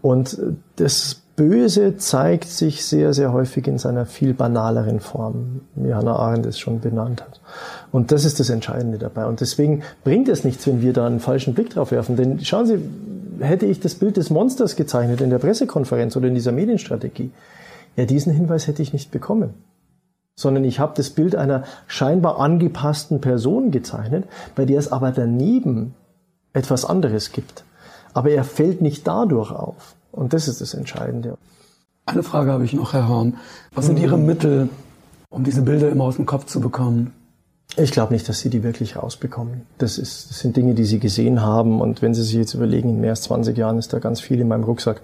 Und das Böse zeigt sich sehr, sehr häufig in seiner viel banaleren Form, wie Hannah Arendt es schon benannt hat. Und das ist das Entscheidende dabei. Und deswegen bringt es nichts, wenn wir da einen falschen Blick drauf werfen. Denn schauen Sie, hätte ich das Bild des Monsters gezeichnet in der Pressekonferenz oder in dieser Medienstrategie, ja, diesen Hinweis hätte ich nicht bekommen. Sondern ich habe das Bild einer scheinbar angepassten Person gezeichnet, bei der es aber daneben etwas anderes gibt. Aber er fällt nicht dadurch auf. Und das ist das Entscheidende. Eine Frage habe ich noch, Herr Horn. Was sind Ihre Mittel, um diese Bilder immer aus dem Kopf zu bekommen? Ich glaube nicht, dass Sie die wirklich rausbekommen. Das, ist, das sind Dinge, die Sie gesehen haben. Und wenn Sie sich jetzt überlegen, in mehr als 20 Jahren ist da ganz viel in meinem Rucksack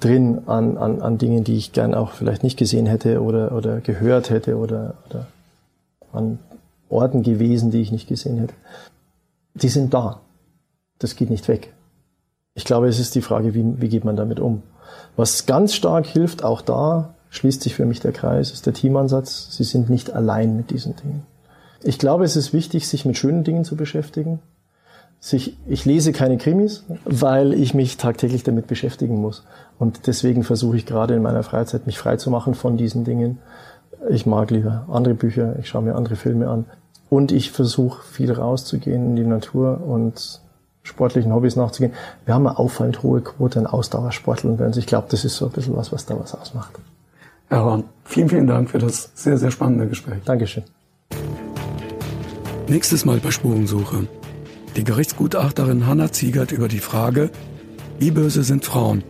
drin an, an, an Dingen, die ich gern auch vielleicht nicht gesehen hätte oder, oder gehört hätte oder, oder an Orten gewesen, die ich nicht gesehen hätte. Die sind da. Das geht nicht weg. Ich glaube, es ist die Frage, wie, wie geht man damit um. Was ganz stark hilft, auch da schließt sich für mich der Kreis, ist der Teamansatz. Sie sind nicht allein mit diesen Dingen. Ich glaube, es ist wichtig, sich mit schönen Dingen zu beschäftigen sich, ich lese keine Krimis, weil ich mich tagtäglich damit beschäftigen muss. Und deswegen versuche ich gerade in meiner Freizeit, mich frei zu machen von diesen Dingen. Ich mag lieber andere Bücher, ich schaue mir andere Filme an. Und ich versuche viel rauszugehen in die Natur und sportlichen Hobbys nachzugehen. Wir haben eine auffallend hohe Quote an Ausdauersportlern bei uns. Ich glaube, das ist so ein bisschen was, was da was ausmacht. Herr Horn, vielen, vielen Dank für das sehr, sehr spannende Gespräch. Dankeschön. Nächstes Mal bei Spurensuche die Gerichtsgutachterin Hanna Ziegert über die Frage, wie böse sind Frauen